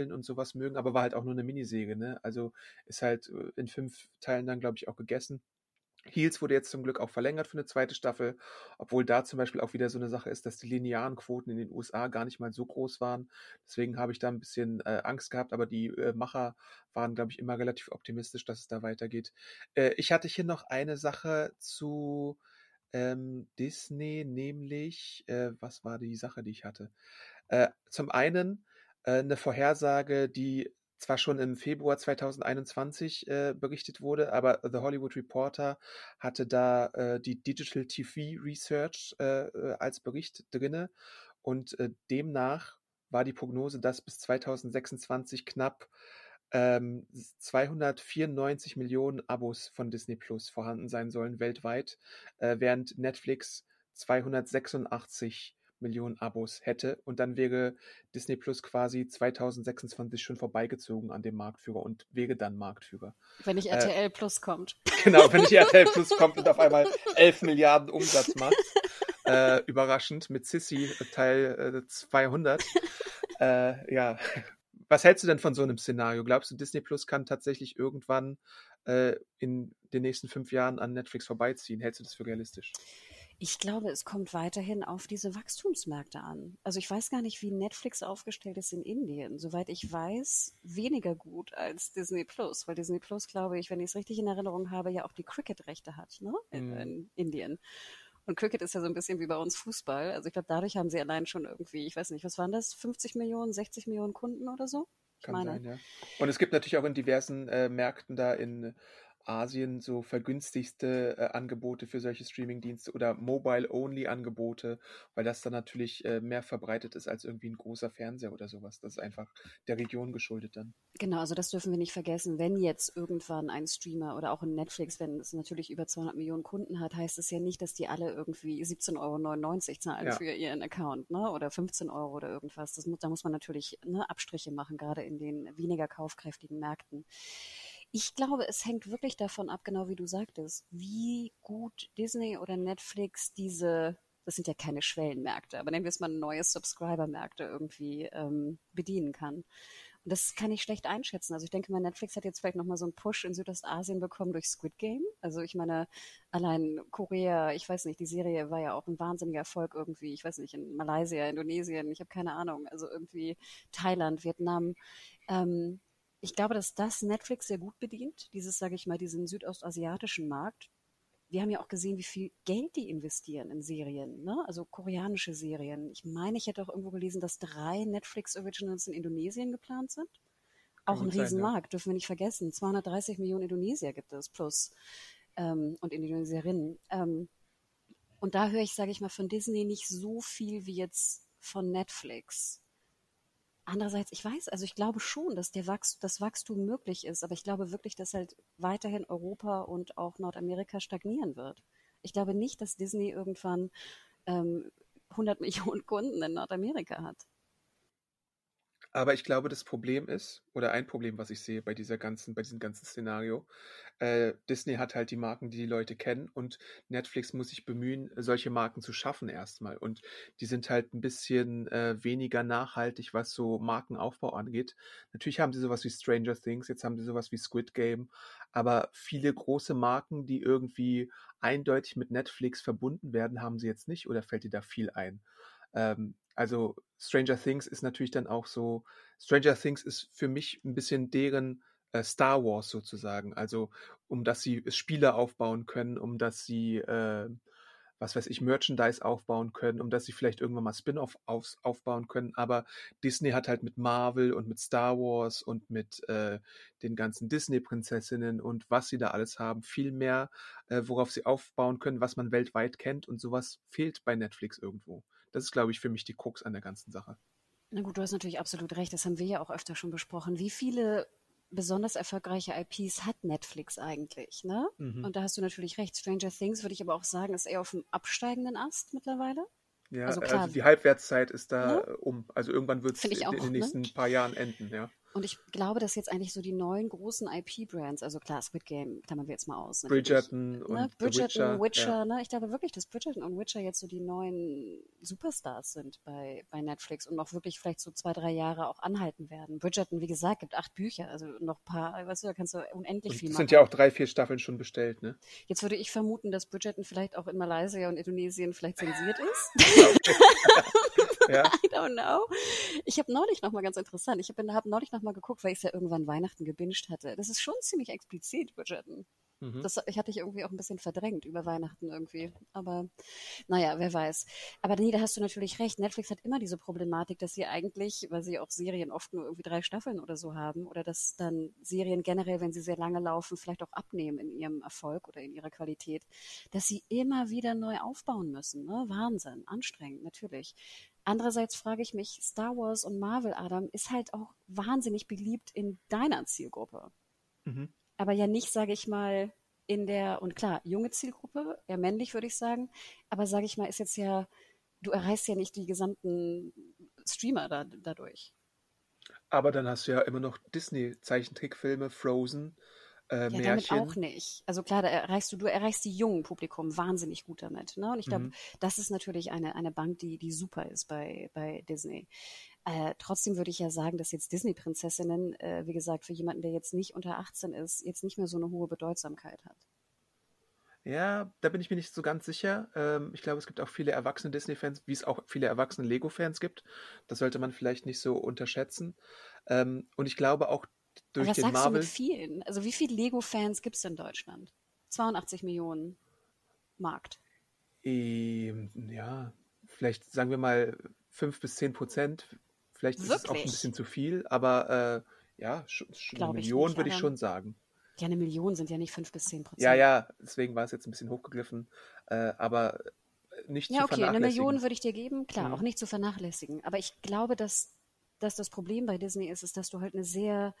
und sowas mögen, aber war halt auch nur eine Minisäge, ne? Also ist halt äh, in fünf Teilen dann, glaube ich, auch gegessen. Heels wurde jetzt zum Glück auch verlängert für eine zweite Staffel, obwohl da zum Beispiel auch wieder so eine Sache ist, dass die linearen Quoten in den USA gar nicht mal so groß waren. Deswegen habe ich da ein bisschen äh, Angst gehabt, aber die äh, Macher waren, glaube ich, immer relativ optimistisch, dass es da weitergeht. Äh, ich hatte hier noch eine Sache zu ähm, Disney, nämlich, äh, was war die Sache, die ich hatte? Äh, zum einen eine Vorhersage, die zwar schon im Februar 2021 äh, berichtet wurde, aber The Hollywood Reporter hatte da äh, die Digital TV Research äh, äh, als Bericht drinne und äh, demnach war die Prognose, dass bis 2026 knapp ähm, 294 Millionen Abos von Disney Plus vorhanden sein sollen weltweit, äh, während Netflix 286 Millionen Abos hätte und dann wäre Disney Plus quasi 2026 schon vorbeigezogen an dem Marktführer und wäre dann Marktführer. Wenn nicht RTL äh, Plus kommt. [LAUGHS] Genau, wenn nicht RTL Plus [LAUGHS] kommt und auf einmal 11 Milliarden Umsatz macht. Äh, überraschend mit Sissy äh, Teil äh, 200. äh, ja, was hältst du denn von so einem Szenario? Glaubst du, Disney Plus kann tatsächlich irgendwann äh, in den nächsten fünf Jahren an Netflix vorbeiziehen? Hältst du das für realistisch? Ich glaube, es kommt weiterhin auf diese Wachstumsmärkte an. Also ich weiß gar nicht, wie Netflix aufgestellt ist in Indien. Soweit ich weiß, weniger gut als Disney Plus, weil Disney Plus, glaube ich, wenn ich es richtig in Erinnerung habe, ja auch die Cricket-Rechte hat, ne? In, mm. in Indien. Und Cricket ist ja so ein bisschen wie bei uns Fußball. Also ich glaube, dadurch haben sie allein schon irgendwie, ich weiß nicht, was waren das, 50 Millionen, 60 Millionen Kunden oder so? Ich Kann meine. sein, ja. Und es gibt natürlich auch in diversen äh, Märkten da in Asien so vergünstigste äh, Angebote für solche Streamingdienste oder Mobile-Only-Angebote, weil das dann natürlich äh, mehr verbreitet ist als irgendwie ein großer Fernseher oder sowas. Das ist einfach der Region geschuldet dann. Genau, also das dürfen wir nicht vergessen. Wenn jetzt irgendwann ein Streamer oder auch ein Netflix, wenn es natürlich über 200 Millionen Kunden hat, heißt es ja nicht, dass die alle irgendwie 17,99 Euro zahlen ja. für ihren Account ne? oder 15 Euro oder irgendwas. Das muss, da muss man natürlich ne, Abstriche machen, gerade in den weniger kaufkräftigen Märkten. Ich glaube, es hängt wirklich davon ab, genau wie du sagtest, wie gut Disney oder Netflix diese, das sind ja keine Schwellenmärkte, aber nennen wir es mal neue Subscriber-Märkte irgendwie ähm, bedienen kann. Und das kann ich schlecht einschätzen. Also ich denke mal, Netflix hat jetzt vielleicht nochmal so einen Push in Südostasien bekommen durch Squid Game. Also ich meine, allein Korea, ich weiß nicht, die Serie war ja auch ein wahnsinniger Erfolg irgendwie. Ich weiß nicht, in Malaysia, Indonesien, ich habe keine Ahnung. Also irgendwie Thailand, Vietnam. Ähm, ich glaube, dass das Netflix sehr gut bedient, dieses, sage ich mal, diesen südostasiatischen Markt. Wir haben ja auch gesehen, wie viel Geld die investieren in Serien, ne? also koreanische Serien. Ich meine, ich hätte auch irgendwo gelesen, dass drei Netflix-Originals in Indonesien geplant sind. Auch ein Riesenmarkt, ja. dürfen wir nicht vergessen. 230 Millionen Indonesier gibt es plus ähm, und Indonesierinnen. Ähm, und da höre ich, sage ich mal, von Disney nicht so viel wie jetzt von Netflix. Andererseits, ich weiß, also ich glaube schon, dass der Wachs das Wachstum möglich ist, aber ich glaube wirklich, dass halt weiterhin Europa und auch Nordamerika stagnieren wird. Ich glaube nicht, dass Disney irgendwann ähm, 100 [LAUGHS] Millionen Kunden in Nordamerika hat. Aber ich glaube, das Problem ist, oder ein Problem, was ich sehe bei dieser ganzen, bei diesem ganzen Szenario, äh, Disney hat halt die Marken, die die Leute kennen und Netflix muss sich bemühen, solche Marken zu schaffen erstmal. Und die sind halt ein bisschen äh, weniger nachhaltig, was so Markenaufbau angeht. Natürlich haben sie sowas wie Stranger Things, jetzt haben sie sowas wie Squid Game, aber viele große Marken, die irgendwie eindeutig mit Netflix verbunden werden, haben sie jetzt nicht oder fällt dir da viel ein? Ähm, also Stranger Things ist natürlich dann auch so, Stranger Things ist für mich ein bisschen deren äh, Star Wars sozusagen. Also um dass sie Spiele aufbauen können, um dass sie, äh, was weiß ich, Merchandise aufbauen können, um dass sie vielleicht irgendwann mal Spin-off auf, aufbauen können. Aber Disney hat halt mit Marvel und mit Star Wars und mit äh, den ganzen Disney-Prinzessinnen und was sie da alles haben, viel mehr, äh, worauf sie aufbauen können, was man weltweit kennt. Und sowas fehlt bei Netflix irgendwo. Das ist, glaube ich, für mich die Krux an der ganzen Sache. Na gut, du hast natürlich absolut recht. Das haben wir ja auch öfter schon besprochen. Wie viele besonders erfolgreiche IPs hat Netflix eigentlich? Ne? Mhm. Und da hast du natürlich recht. Stranger Things würde ich aber auch sagen, ist eher auf dem absteigenden Ast mittlerweile. Ja, also, klar, also die Halbwertszeit ist da ne? um. Also irgendwann wird es in, den nächsten ne? paar Jahren enden, ja. Und ich glaube, dass jetzt eigentlich so die neuen großen IP-Brands, also klar, Squid Game, klammern wir jetzt mal aus. Bridgerton ne? und Bridgerton, Witcher. Witcher ja. ne? Ich glaube wirklich, dass Bridgerton und Witcher jetzt so die neuen Superstars sind bei, bei Netflix und noch wirklich vielleicht so zwei, drei Jahre auch anhalten werden. Bridgerton, wie gesagt, gibt acht Bücher, also noch ein paar, weißt du, da kannst du unendlich und viel es machen. sind ja auch drei, vier Staffeln schon bestellt, ne? Jetzt würde ich vermuten, dass Bridgerton vielleicht auch in Malaysia und Indonesien vielleicht zensiert ist. [LAUGHS] [LAUGHS] [LAUGHS] ja. I don't know. Ich habe neulich noch mal ganz interessant, ich habe hab neulich noch mal geguckt, weil ich es ja irgendwann Weihnachten gebinged hatte. Das ist schon ziemlich explizit, Bridgerton. Mhm. Das ich hatte ich irgendwie auch ein bisschen verdrängt über Weihnachten irgendwie. Aber naja, wer weiß. Aber nee, da hast du natürlich recht. Netflix hat immer diese Problematik, dass sie eigentlich, weil sie auch Serien oft nur irgendwie drei Staffeln oder so haben, oder dass dann Serien generell, wenn sie sehr lange laufen, vielleicht auch abnehmen in ihrem Erfolg oder in ihrer Qualität, dass sie immer wieder neu aufbauen müssen. Ne? Wahnsinn, anstrengend, natürlich. Andererseits frage ich mich, Star Wars und Marvel, Adam, ist halt auch wahnsinnig beliebt in deiner Zielgruppe. Mhm. Aber ja nicht, sage ich mal, in der, und klar, junge Zielgruppe, eher männlich würde ich sagen, aber sage ich mal, ist jetzt ja, du erreichst ja nicht die gesamten Streamer da, dadurch. Aber dann hast du ja immer noch Disney-Zeichentrickfilme, Frozen, äh, Ja, damit Märchen. auch nicht. Also klar, da erreichst du, du erreichst die jungen Publikum wahnsinnig gut damit. Ne? Und ich glaube, Mhm. das ist natürlich eine, eine Bank, die, die super ist bei, bei Disney. Äh, trotzdem würde ich ja sagen, dass jetzt Disney-Prinzessinnen, äh, wie gesagt, für jemanden, der jetzt nicht unter 18 ist, jetzt nicht mehr so eine hohe Bedeutsamkeit hat. Ja, da bin ich mir nicht so ganz sicher. Ähm, ich glaube, es gibt auch viele erwachsene Disney-Fans, wie es auch viele erwachsene Lego-Fans gibt. Das sollte man vielleicht nicht so unterschätzen. Ähm, und ich glaube auch durch Aber was sagst Marvel. du mit vielen? Also wie viele Lego-Fans gibt es in Deutschland? 82 Millionen Markt. Ähm, ja, vielleicht sagen wir mal 5 bis 10 Prozent. Vielleicht ist es auch ein Wirklich? bisschen zu viel, aber äh, ja, eine Million würde ich schon sagen. Ja, eine Million sind ja nicht 5 bis 10 Prozent. Ja, ja, deswegen war es jetzt ein bisschen hochgegriffen, äh, aber nicht Ja, zu okay, eine vernachlässigen. Million würde ich dir geben, klar, Mhm. auch nicht zu vernachlässigen. Aber ich glaube, dass, dass das Problem bei Disney ist, ist, dass du halt eine sehr,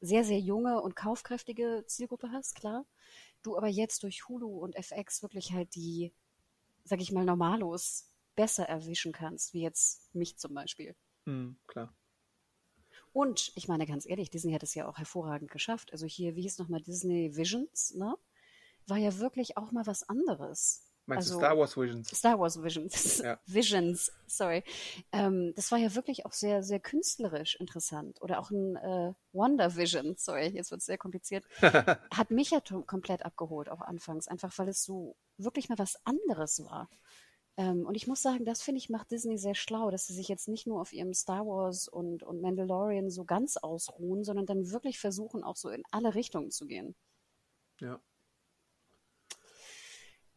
sehr, sehr junge und kaufkräftige Zielgruppe hast, klar. Du aber jetzt durch Hulu und FX wirklich halt die, sag ich mal, Normalos besser erwischen kannst, wie jetzt mich zum Beispiel. Hm, klar. Und ich meine ganz ehrlich, Disney hat es ja auch hervorragend geschafft. Also hier, wie hieß nochmal Disney Visions, ne? War ja wirklich auch mal was anderes. Meinst Also- du Star Wars Visions? Star Wars Visions. Ja. [LAUGHS] Visions, sorry. Ähm, das war ja wirklich auch sehr, sehr künstlerisch interessant. Oder auch ein äh, Wonder Vision, sorry, jetzt wird es sehr kompliziert. [LAUGHS] Hat mich ja komplett abgeholt, auch anfangs, einfach weil es so wirklich mal was anderes war. Ähm, und ich muss sagen, das finde ich macht Disney sehr schlau, dass sie sich jetzt nicht nur auf ihrem Star Wars und, und Mandalorian so ganz ausruhen, sondern dann wirklich versuchen, auch so in alle Richtungen zu gehen. Ja.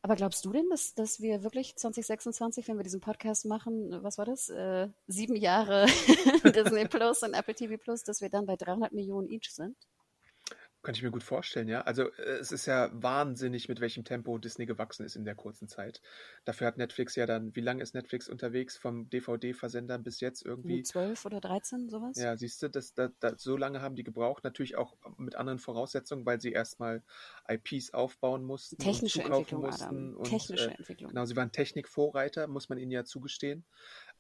Aber glaubst du denn, dass, dass wir wirklich 2026, wenn wir diesen Podcast machen, was war das? Äh, sieben Jahre [LAUGHS] Disney Plus und Apple TV Plus, dass wir dann bei 300 Millionen each sind? Kann ich mir gut vorstellen, ja. Also äh, es ist ja wahnsinnig, mit welchem Tempo Disney gewachsen ist in der kurzen Zeit. Dafür hat Netflix ja dann, wie lange ist Netflix unterwegs vom DVD-Versender bis jetzt irgendwie? 12 oder 13, sowas? Ja, siehst du, das, das, das, so lange haben die gebraucht, natürlich auch mit anderen Voraussetzungen, weil sie erstmal IPs aufbauen mussten Technische Entwicklung, mussten. Adam. Und, Technische äh, Entwicklung. Genau, sie waren Technikvorreiter, muss man ihnen ja zugestehen.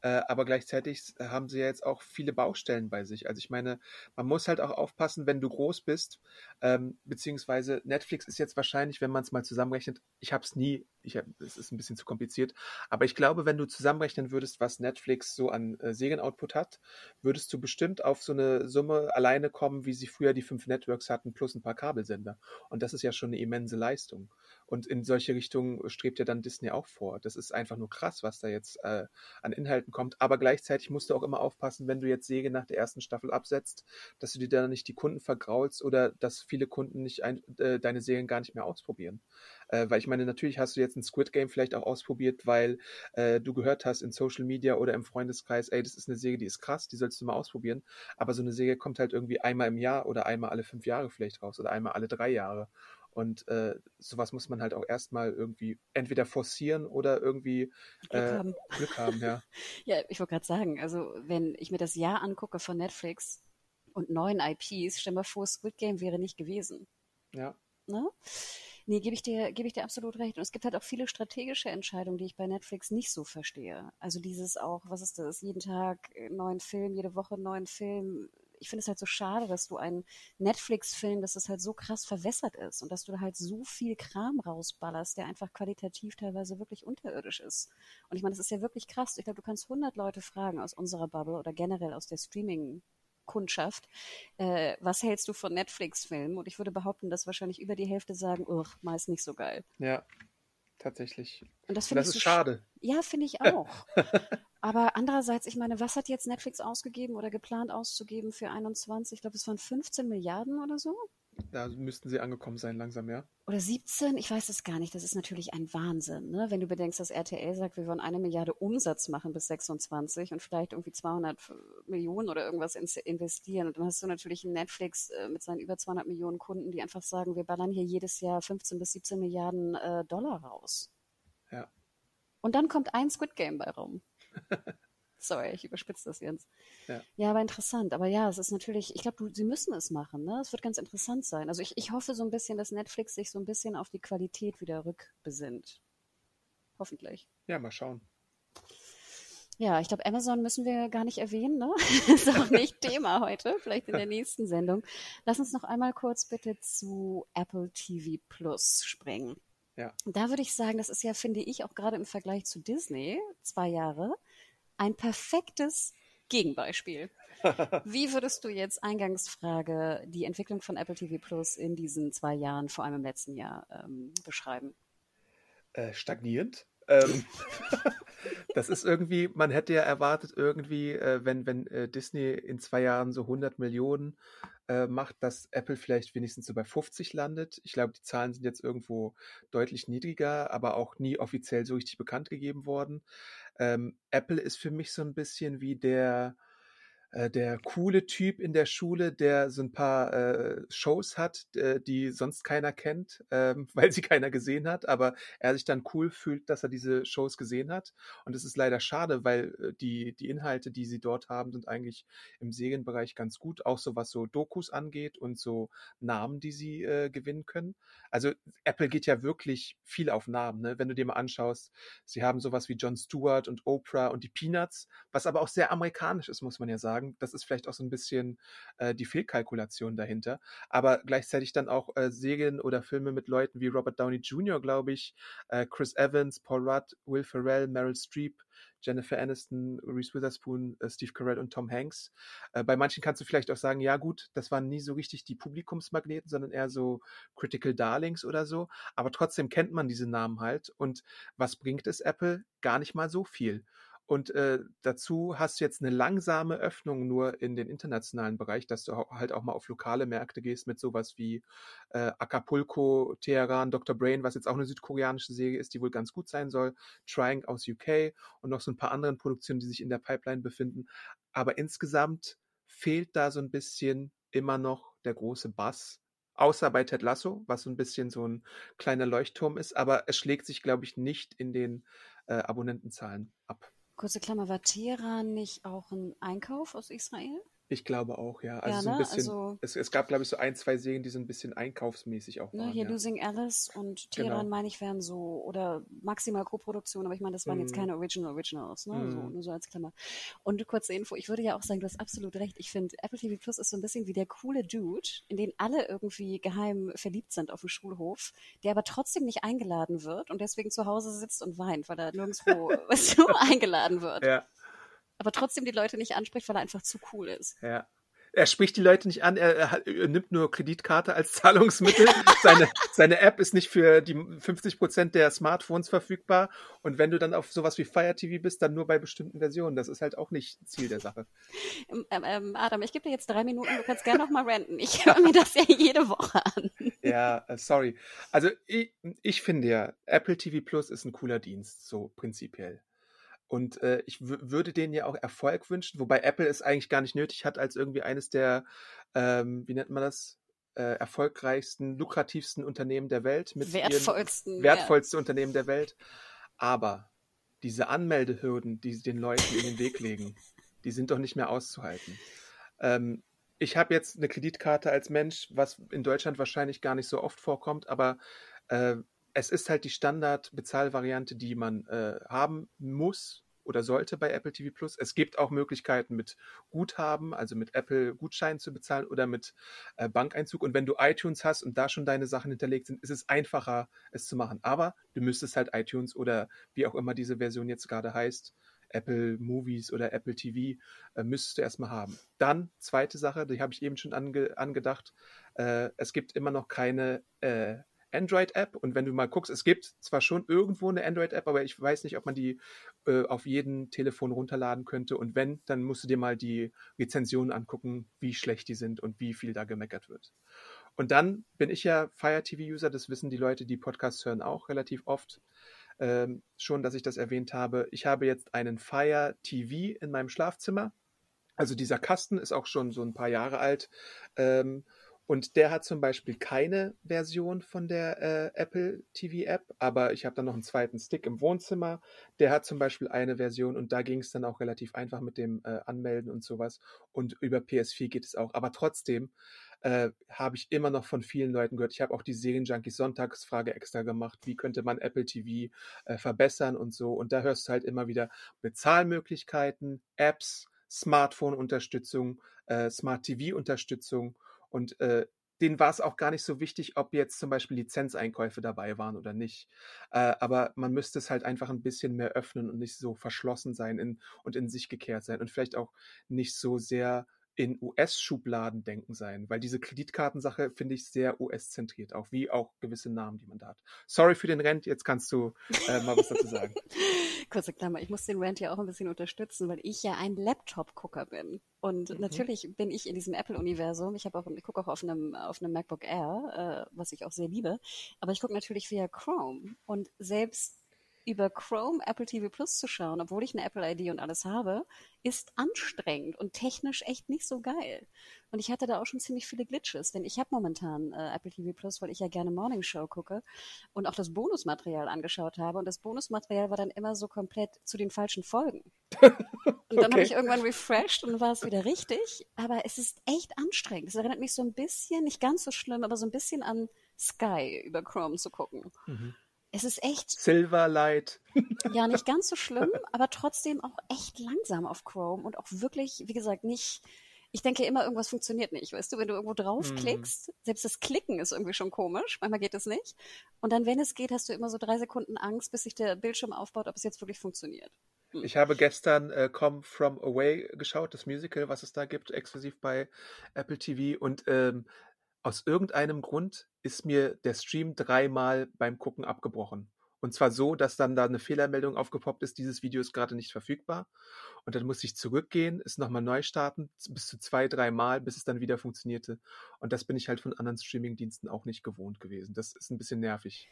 Äh, aber gleichzeitig haben sie ja jetzt auch viele Baustellen bei sich. Also ich meine, man muss halt auch aufpassen, wenn du groß bist, ähm, beziehungsweise Netflix ist jetzt wahrscheinlich, wenn man es mal zusammenrechnet, ich habe es nie, ich hab, es ist ein bisschen zu kompliziert, aber ich glaube, wenn du zusammenrechnen würdest, was Netflix so an äh, Serienoutput hat, würdest du bestimmt auf so eine Summe alleine kommen, wie sie früher die fünf Networks hatten, plus ein paar Kabelsender. Und das ist ja schon eine immense Leistung. Und in solche Richtungen strebt ja dann Disney auch vor. Das ist einfach nur krass, was da jetzt äh, an Inhalten kommt. Aber gleichzeitig musst du auch immer aufpassen, wenn du jetzt Säge nach der ersten Staffel absetzt, dass du dir dann nicht die Kunden vergraulst oder dass viele Kunden nicht ein, äh, deine Serien gar nicht mehr ausprobieren. Äh, weil ich meine, natürlich hast du jetzt ein Squid Game vielleicht auch ausprobiert, weil äh, du gehört hast in Social Media oder im Freundeskreis, ey, das ist eine Serie, die ist krass, die sollst du mal ausprobieren. Aber so eine Serie kommt halt irgendwie einmal im Jahr oder einmal alle fünf Jahre vielleicht raus oder einmal alle drei Jahre. Und äh, sowas muss man halt auch erstmal irgendwie entweder forcieren oder irgendwie Glück äh, haben. Glück haben, ja. [LAUGHS] Ja, ich wollte gerade sagen, also wenn ich mir das Jahr angucke von Netflix und neuen IPs, stell mal vor, Squid Game wäre nicht gewesen. ja. Ne? Nee, gebe ich dir, gebe ich dir absolut recht. Und es gibt halt auch viele strategische Entscheidungen, die ich bei Netflix nicht so verstehe. Also dieses auch, was ist das? Jeden Tag einen neuen Film, jede Woche neuen Film. Ich finde es halt so schade, dass du einen Netflix-Film, dass es halt so krass verwässert ist und dass du halt so viel Kram rausballerst, der einfach qualitativ teilweise wirklich unterirdisch ist. Und ich meine, das ist ja wirklich krass. Ich glaube, du kannst 100 Leute fragen aus unserer Bubble oder generell aus der Streaming- Kundschaft. Äh, was hältst du von Netflix-Filmen? Und ich würde behaupten, dass wahrscheinlich über die Hälfte sagen, meist nicht so geil. Ja, tatsächlich. Und das, Und das ich ist so schade. Ja, finde ich [LAUGHS] auch. Aber andererseits, ich meine, was hat jetzt Netflix ausgegeben oder geplant auszugeben für 21? Ich glaube, es waren 15 Milliarden oder so. Da müssten sie angekommen sein langsam, ja. Oder 17, ich weiß es gar nicht. Das ist natürlich ein Wahnsinn, ne? wenn du bedenkst, dass RTL sagt, wir wollen eine Milliarde Umsatz machen bis 26 und vielleicht irgendwie 200 Millionen oder irgendwas investieren. Und dann hast du natürlich einen Netflix äh, mit seinen über 200 Millionen Kunden, die einfach sagen, wir ballern hier jedes Jahr 15 bis 17 Milliarden äh, Dollar raus. Ja. Und dann kommt ein Squid Game bei rum. [LAUGHS] Sorry, ich überspitze das jetzt. Ja. ja, aber interessant. Aber ja, es ist natürlich, ich glaube, sie müssen es machen. Ne? Es wird ganz interessant sein. Also ich, ich hoffe so ein bisschen, dass Netflix sich so ein bisschen auf die Qualität wieder rückbesinnt. Hoffentlich. Ja, mal schauen. Ja, ich glaube, Amazon müssen wir gar nicht erwähnen. Ne? [LAUGHS] ist auch nicht [LAUGHS] Thema heute, vielleicht in der nächsten Sendung. Lass uns noch einmal kurz bitte zu Apple TV Plus springen. Ja. Da würde ich sagen, das ist ja, finde ich, auch gerade im Vergleich zu Disney, zwei Jahre, ein perfektes Gegenbeispiel. [LAUGHS] Wie würdest du jetzt Eingangsfrage die Entwicklung von Apple TV Plus in diesen zwei Jahren, vor allem im letzten Jahr, ähm, beschreiben? Äh, stagnierend. Ähm, [LAUGHS] [LAUGHS] das ist irgendwie, man hätte ja erwartet, irgendwie, äh, wenn, wenn äh, Disney in zwei Jahren so 100 Millionen äh, macht, dass Apple vielleicht wenigstens so bei 50 landet. Ich glaube, die Zahlen sind jetzt irgendwo deutlich niedriger, aber auch nie offiziell so richtig bekannt gegeben worden. Ähm, Apple ist für mich so ein bisschen wie der, der coole Typ in der Schule, der so ein paar äh, Shows hat, äh, die sonst keiner kennt, ähm, [LAUGHS] weil sie keiner gesehen hat, aber er sich dann cool fühlt, dass er diese Shows gesehen hat. Und es ist leider schade, weil äh, die, die Inhalte, die sie dort haben, sind eigentlich im Serienbereich ganz gut, auch so was so Dokus angeht und so Namen, die sie äh, gewinnen können. Also Apple geht ja wirklich viel auf Namen, ne? wenn du dir mal anschaust. Sie haben sowas wie Jon Stewart und Oprah und die Peanuts, was aber auch sehr amerikanisch ist, muss man ja sagen sagen. Das ist vielleicht auch so ein bisschen äh, die Fehlkalkulation dahinter. Aber gleichzeitig dann auch äh, Serien oder Filme mit Leuten wie Robert Downey Jr., glaube ich, äh, Chris Evans, Paul Rudd, Will Ferrell, Meryl Streep, Jennifer Aniston, Reese Witherspoon, äh, Steve Carell und Tom Hanks. Äh, bei manchen kannst du vielleicht auch sagen, ja gut, das waren nie so richtig die Publikumsmagneten, sondern eher so Critical Darlings oder so. Aber trotzdem kennt man diese Namen halt. Und was bringt es Apple? Gar nicht mal so viel. Und äh, dazu hast du jetzt eine langsame Öffnung nur in den internationalen Bereich, dass du halt auch mal auf lokale Märkte gehst mit sowas wie äh, Acapulco, Teheran, Dr. Brain, was jetzt auch eine südkoreanische Serie ist, die wohl ganz gut sein soll, Trying aus UK und noch so ein paar anderen Produktionen, die sich in der Pipeline befinden. Aber insgesamt fehlt da so ein bisschen immer noch der große Bass außer bei Ted Lasso, was so ein bisschen so ein kleiner Leuchtturm ist, aber es schlägt sich, glaube ich, nicht in den äh, Abonnentenzahlen ab. Kurze Klammer, war Teheran nicht auch ein Einkauf aus Israel? Ich glaube auch, ja. Also Ja, so ein ne? bisschen, Also- es, es gab, glaube ich, so ein, zwei Serien, die so ein bisschen einkaufsmäßig auch Ne, waren. hier ja. Losing Alice und Teheran, Genau. meine ich, wären so, oder maximal Co-Produktion, aber ich meine, das waren jetzt Mhm. keine Original Originals, ne? So, Mhm. nur so als Klammer. Und kurze Info, ich würde ja auch sagen, du hast absolut recht. Ich finde, Apple TV Plus ist so ein bisschen wie der coole Dude, in den alle irgendwie geheim verliebt sind auf dem Schulhof, der aber trotzdem nicht eingeladen wird und deswegen zu Hause sitzt und weint, weil er nirgendwo [LAUGHS] eingeladen wird. ja, Aber trotzdem die Leute nicht anspricht, weil er einfach zu cool ist. ja. Er spricht die Leute nicht an, er, er, nimmt nur Kreditkarte als [LAUGHS] Zahlungsmittel. seine, seine App ist nicht für die 50 Prozent der Smartphones verfügbar. Und wenn du dann auf sowas wie Fire TV bist, dann nur bei bestimmten Versionen. Das ist halt auch nicht Ziel der Sache. Ähm, ähm, Adam, ich gebe dir jetzt drei Minuten, du kannst gerne noch mal ranten. Ich höre mir das ja jede Woche an. Ja, äh, sorry. Also ich, ich finde ja, Apple TV Plus ist ein cooler Dienst, so prinzipiell. Und äh, ich wü- würde denen ja auch Erfolg wünschen, wobei Apple es eigentlich gar nicht nötig hat, als irgendwie eines der, ähm, wie nennt man das, äh, erfolgreichsten, lukrativsten Unternehmen der Welt mit Wertvollsten. wertvollste Unternehmen der Welt. Aber diese Anmeldehürden, die sie den Leuten in den Weg legen, die sind doch nicht mehr auszuhalten. Ähm, ich habe jetzt eine Kreditkarte als Mensch, was in Deutschland wahrscheinlich gar nicht so oft vorkommt, aber äh, es ist halt die Standard-Bezahlvariante, die man äh, haben muss oder sollte bei Apple TV Plus. Es gibt auch Möglichkeiten mit Guthaben, also mit Apple Gutscheinen zu bezahlen oder mit äh, Bankeinzug. Und wenn du iTunes hast und da schon deine Sachen hinterlegt sind, ist es einfacher, es zu machen. Aber du müsstest halt iTunes oder wie auch immer diese Version jetzt gerade heißt, Apple Movies oder Apple TV, äh, müsstest du erstmal haben. Dann, zweite Sache, die habe ich eben schon ange angedacht, äh, es gibt immer noch keine äh, Android-App und wenn du mal guckst, es gibt zwar schon irgendwo eine Android-App, aber ich weiß nicht, ob man die äh, auf jedem Telefon runterladen könnte und wenn, dann musst du dir mal die Rezensionen angucken, wie schlecht die sind und wie viel da gemeckert wird. Und dann bin ich ja Fire TV-User, das wissen die Leute, die Podcasts hören, auch relativ oft ähm, schon, dass ich das erwähnt habe. Ich habe jetzt einen Fire TV in meinem Schlafzimmer. Also dieser Kasten ist auch schon so ein paar Jahre alt. Ähm, und der hat zum Beispiel keine Version von der äh, Apple TV App, aber ich habe dann noch einen zweiten Stick im Wohnzimmer. Der hat zum Beispiel eine Version und da ging es dann auch relativ einfach mit dem äh, Anmelden und sowas. Und über PS4 geht es auch. Aber trotzdem äh, habe ich immer noch von vielen Leuten gehört. Ich habe auch die Serienjunkies Sonntagsfrage extra gemacht. Wie könnte man Apple TV äh, verbessern und so. Und da hörst du halt immer wieder Bezahlmöglichkeiten, Apps, Smartphone-Unterstützung, äh, Smart TV-Unterstützung und äh, denen war es auch gar nicht so wichtig, ob jetzt zum Beispiel Lizenzeinkäufe dabei waren oder nicht. Äh, aber man müsste es halt einfach ein bisschen mehr öffnen und nicht so verschlossen sein in, und in sich gekehrt sein und vielleicht auch nicht so sehr in US-Schubladen denken sein, weil diese Kreditkartensache finde ich sehr US-zentriert, auch wie auch gewisse Namen, die man da hat. Sorry für den Rent, jetzt kannst du äh, mal was dazu sagen. [LAUGHS] Kurze Klammer, ich muss den Rent ja auch ein bisschen unterstützen, weil ich ja ein Laptop-Gucker bin. Und mhm. natürlich bin ich in diesem Apple-Universum. Ich habe auch, ich gucke auch auf einem, auf einem MacBook Air, äh, was ich auch sehr liebe. Aber ich gucke natürlich via Chrome. Und selbst über Chrome Apple TV Plus zu schauen, obwohl ich eine Apple ID und alles habe, ist anstrengend und technisch echt nicht so geil. Und ich hatte da auch schon ziemlich viele Glitches, denn ich habe momentan äh, Apple TV Plus, weil ich ja gerne Morning Show gucke und auch das Bonusmaterial angeschaut habe. Und das Bonusmaterial war dann immer so komplett zu den falschen Folgen. [LAUGHS] Und dann okay. habe ich irgendwann refreshed und war es wieder richtig. Aber es ist echt anstrengend. Es erinnert mich so ein bisschen, nicht ganz so schlimm, aber so ein bisschen an Sky über Chrome zu gucken. Mhm. Es ist echt. Silverlight. [LAUGHS] Ja, nicht ganz so schlimm, [LAUGHS] aber trotzdem auch echt langsam auf Chrome und auch wirklich, wie gesagt, nicht. Ich denke immer, irgendwas funktioniert nicht. Weißt du, wenn du irgendwo draufklickst, mhm. selbst das Klicken ist irgendwie schon komisch. Manchmal geht es nicht. Und dann, wenn es geht, hast du immer so drei Sekunden Angst, bis sich der Bildschirm aufbaut, ob es jetzt wirklich funktioniert. Hm. Ich habe gestern äh, Come From Away geschaut, das Musical, was es da gibt, exklusiv bei Apple TV. Und ähm, aus irgendeinem Grund ist mir der Stream dreimal beim Gucken abgebrochen. Und zwar so, dass dann da eine Fehlermeldung aufgepoppt ist, dieses Video ist gerade nicht verfügbar. Und dann musste ich zurückgehen, es nochmal neu starten, bis zu zwei, dreimal, bis es dann wieder funktionierte. Und das bin ich halt von anderen Streamingdiensten auch nicht gewohnt gewesen. Das ist ein bisschen nervig.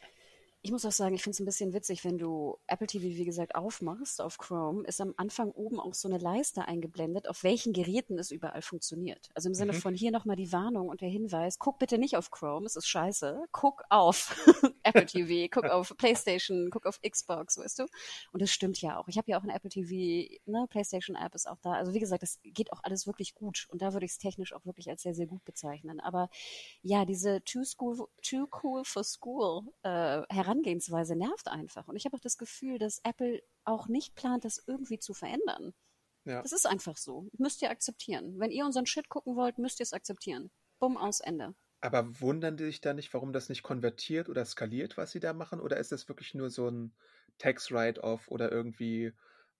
Ich muss auch sagen, ich finde es ein bisschen witzig, wenn du Apple TV, wie gesagt, aufmachst auf Chrome, ist am Anfang oben auch so eine Leiste eingeblendet, auf welchen Geräten es überall funktioniert. Also im Sinne mhm. von hier nochmal die Warnung und der Hinweis, guck bitte nicht auf Chrome, es ist scheiße, guck auf [LAUGHS] Apple TV, guck auf PlayStation, guck auf Xbox, weißt du? Und das stimmt ja auch. Ich habe ja auch eine Apple TV, ne, PlayStation App ist auch da. Also wie gesagt, das geht auch alles wirklich gut und da würde ich es technisch auch wirklich als sehr, sehr gut bezeichnen. Aber ja, diese Too, school, too Cool for School äh, Herangehensweise nervt einfach. Und ich habe auch das Gefühl, dass Apple auch nicht plant, das irgendwie zu verändern. Ja. Das ist einfach so. Müsst ihr akzeptieren. Wenn ihr unseren Shit gucken wollt, müsst ihr es akzeptieren. Bumm, aus Ende. Aber wundern die sich da nicht, warum das nicht konvertiert oder skaliert, was sie da machen? Oder ist das wirklich nur so ein Tax-Write-Off oder irgendwie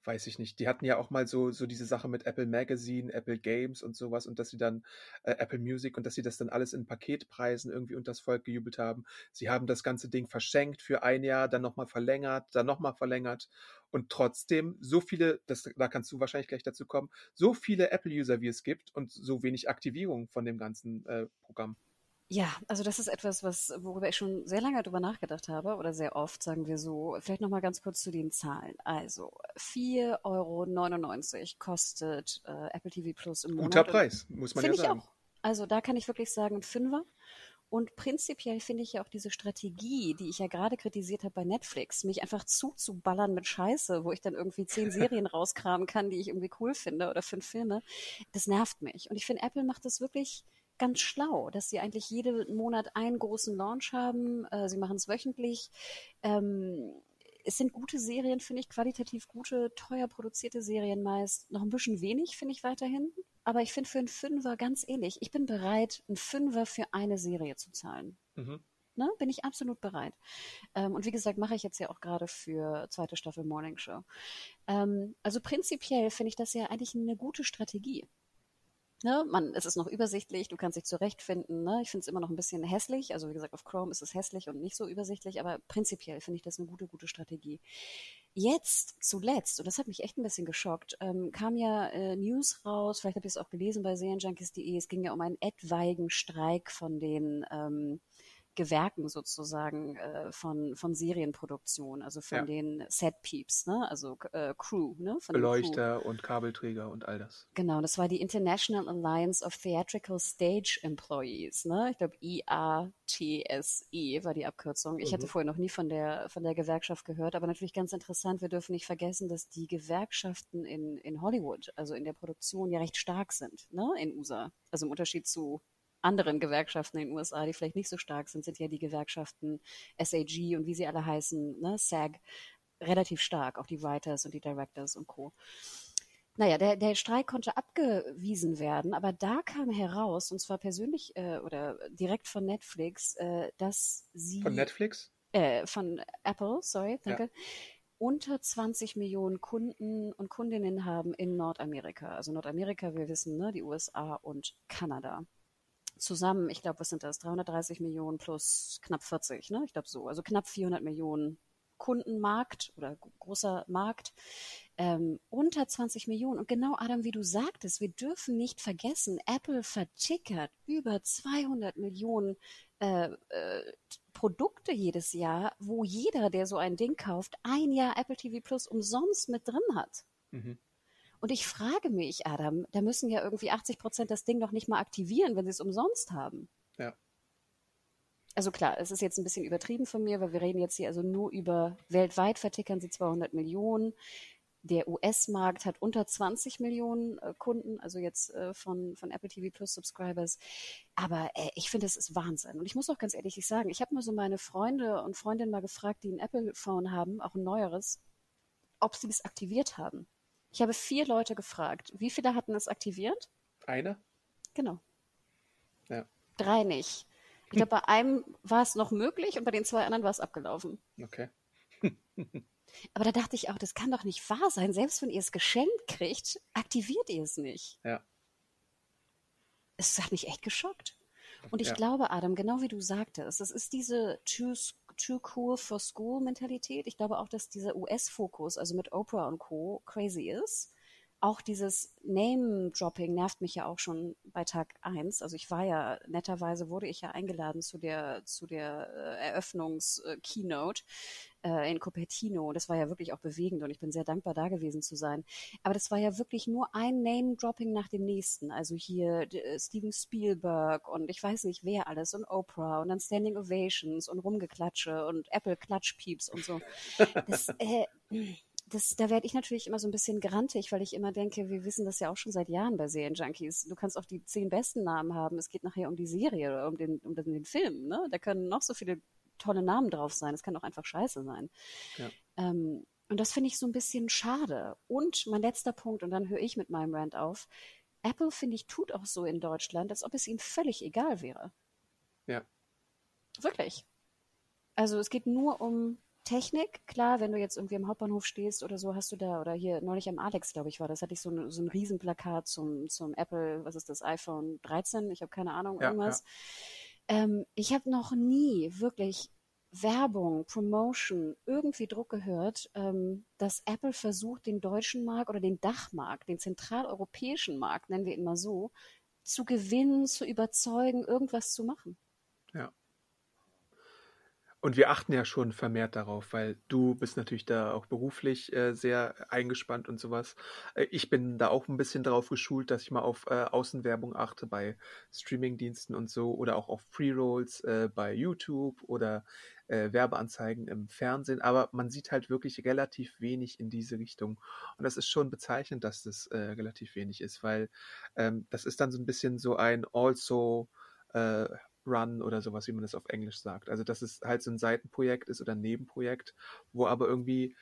weiß ich nicht, die hatten ja auch mal so, so diese Sache mit Apple Magazine, Apple Games und sowas und dass sie dann äh, Apple Music und dass sie das dann alles in Paketpreisen irgendwie unters Volk gejubelt haben. Sie haben das ganze Ding verschenkt für ein Jahr, dann nochmal verlängert, dann nochmal verlängert und trotzdem so viele, das, da kannst du wahrscheinlich gleich dazu kommen, so viele Apple-User wie es gibt und so wenig Aktivierung von dem ganzen äh, Programm. Ja, also das ist etwas, was, worüber ich schon sehr lange drüber nachgedacht habe oder sehr oft, sagen wir so. Vielleicht nochmal ganz kurz zu den Zahlen. Also 4,99 Euro kostet äh, Apple TV Plus im Monat. Guter Preis, muss man ja sagen. Ich auch. Also da kann ich wirklich sagen, ein Fünfer. Und prinzipiell finde ich ja auch diese Strategie, die ich ja gerade kritisiert habe bei Netflix, mich einfach zuzuballern mit Scheiße, wo ich dann irgendwie zehn [LAUGHS] Serien rauskramen kann, die ich irgendwie cool finde oder fünf Filme, das nervt mich. Und ich finde, Apple macht das wirklich ganz schlau, dass sie eigentlich jeden Monat einen großen Launch haben. Äh, sie machen es wöchentlich. Ähm, es sind gute Serien, finde ich, qualitativ gute, teuer produzierte Serien meist. Noch ein bisschen wenig, finde ich weiterhin. Aber ich finde für einen Fünfer ganz ehrlich, ich bin bereit, einen Fünfer für eine Serie zu zahlen. Mhm. Ne? Bin ich absolut bereit. Ähm, und wie gesagt, mache ich jetzt ja auch gerade für zweite Staffel Morning Show. Ähm, also prinzipiell finde ich das ja eigentlich eine gute Strategie. Ne, man, es ist noch übersichtlich, du kannst dich zurechtfinden. Ne? Ich finde es immer noch ein bisschen hässlich. Also wie gesagt, auf Chrome ist es hässlich und nicht so übersichtlich, aber prinzipiell finde ich das eine gute, gute Strategie. Jetzt zuletzt, und das hat mich echt ein bisschen geschockt, ähm, kam ja äh, News raus, vielleicht habt ihr es auch gelesen bei serienjunkies.de, es ging ja um einen etwaigen Streik von den ähm, Gewerken sozusagen äh, von, von Serienproduktion, also von ja. den Set-Peeps, ne? also äh, Crew. Ne? Von Beleuchter und Kabelträger und all das. Genau, das war die International Alliance of Theatrical Stage Employees. Ne? Ich glaube, IATSE war die Abkürzung. Ich mhm. hatte vorher noch nie von der, von der Gewerkschaft gehört, aber natürlich ganz interessant, wir dürfen nicht vergessen, dass die Gewerkschaften in, in Hollywood, also in der Produktion, ja recht stark sind ne? in USA. Also im Unterschied zu anderen Gewerkschaften in den USA, die vielleicht nicht so stark sind, sind ja die Gewerkschaften SAG und wie sie alle heißen, ne, SAG, relativ stark, auch die Writers und die Directors und Co. Naja, der, der Streik konnte abgewiesen werden, aber da kam heraus, und zwar persönlich äh, oder direkt von Netflix, äh, dass sie. Von Netflix? Äh, von Apple, sorry, danke. Ja. Unter 20 Millionen Kunden und Kundinnen haben in Nordamerika. Also Nordamerika, wir wissen, ne, die USA und Kanada zusammen, ich glaube, was sind das? 330 Millionen plus knapp 40, ne? Ich glaube so. Also knapp 400 Millionen Kundenmarkt oder großer Markt. Ähm, unter 20 Millionen. Und genau, Adam, wie du sagtest, wir dürfen nicht vergessen, Apple vertickert über 200 Millionen äh, äh, Produkte jedes Jahr, wo jeder, der so ein Ding kauft, ein Jahr Apple TV Plus umsonst mit drin hat. Mhm. Und ich frage mich, Adam, da müssen ja irgendwie 80 Prozent das Ding noch nicht mal aktivieren, wenn sie es umsonst haben. Ja. Also klar, es ist jetzt ein bisschen übertrieben von mir, weil wir reden jetzt hier also nur über weltweit vertickern sie 200 Millionen. Der US-Markt hat unter 20 Millionen äh, Kunden, also jetzt äh, von, von Apple TV Plus Subscribers. Aber äh, ich finde, es ist Wahnsinn. Und ich muss auch ganz ehrlich sagen, ich habe mal so meine Freunde und Freundinnen mal gefragt, die ein Apple-Phone haben, auch ein neueres, ob sie es aktiviert haben. Ich habe vier Leute gefragt. Wie viele hatten es aktiviert? Eine? Genau. Ja. Drei nicht. Ich glaube, bei einem war es noch möglich und bei den zwei anderen war es abgelaufen. Okay. [LAUGHS] Aber da dachte ich auch, das kann doch nicht wahr sein. Selbst wenn ihr es geschenkt kriegt, aktiviert ihr es nicht. Ja. Es hat mich echt geschockt. Und ich ja. glaube, Adam, genau wie du sagtest, es ist diese Too, too cool for school Mentalität. Ich glaube auch, dass dieser US-Fokus, also mit Oprah und Co., crazy ist. Auch dieses Name-Dropping nervt mich ja auch schon bei Tag eins. Also ich war ja, netterweise wurde ich ja eingeladen zu der, zu der äh, Eröffnungs-Keynote. Äh, in Cupertino. Das war ja wirklich auch bewegend und ich bin sehr dankbar, da gewesen zu sein. Aber das war ja wirklich nur ein Name-Dropping nach dem nächsten. Also hier äh, Steven Spielberg und ich weiß nicht wer alles und Oprah und dann Standing Ovations und Rumgeklatsche und Apple Klatschpieps und so. Das, äh, das, da werde ich natürlich immer so ein bisschen grantig, weil ich immer denke, wir wissen das ja auch schon seit Jahren bei Serienjunkies. Du kannst auch die zehn besten Namen haben. Es geht nachher um die Serie oder um den, um den Film. Ne? Da können noch so viele tolle Namen drauf sein. Es kann auch einfach scheiße sein. Ja. Ähm, und das finde ich so ein bisschen schade. Und mein letzter Punkt, und dann höre ich mit meinem Rant auf. Apple, finde ich, tut auch so in Deutschland, als ob es ihnen völlig egal wäre. Ja. Wirklich. Also es geht nur um Technik. Klar, wenn du jetzt irgendwie am Hauptbahnhof stehst oder so, hast du da, oder hier neulich am Alex, glaube ich, war das, hatte ich so, ein, so ein Riesenplakat zum, zum Apple, was ist das, iPhone 13, ich habe keine Ahnung, irgendwas. Ja, ja. Ähm, ich habe noch nie wirklich Werbung, Promotion, irgendwie Druck gehört, ähm, dass Apple versucht, den deutschen Markt oder den Dachmarkt, den zentraleuropäischen Markt, nennen wir ihn mal so, zu gewinnen, zu überzeugen, irgendwas zu machen. Und wir achten ja schon vermehrt darauf, weil du bist natürlich da auch beruflich äh, sehr eingespannt und sowas. Äh, ich bin da auch ein bisschen darauf geschult, dass ich mal auf äh, Außenwerbung achte bei Streamingdiensten und so oder auch auf Pre-Rolls äh, bei YouTube oder äh, Werbeanzeigen im Fernsehen. Aber man sieht halt wirklich relativ wenig in diese Richtung. Und das ist schon bezeichnend, dass das relativ wenig ist, weil ähm, das ist dann so ein bisschen so ein also Run oder sowas, wie man das auf Englisch sagt. Also dass es halt so ein Seitenprojekt ist oder ein Nebenprojekt, wo aber irgendwie,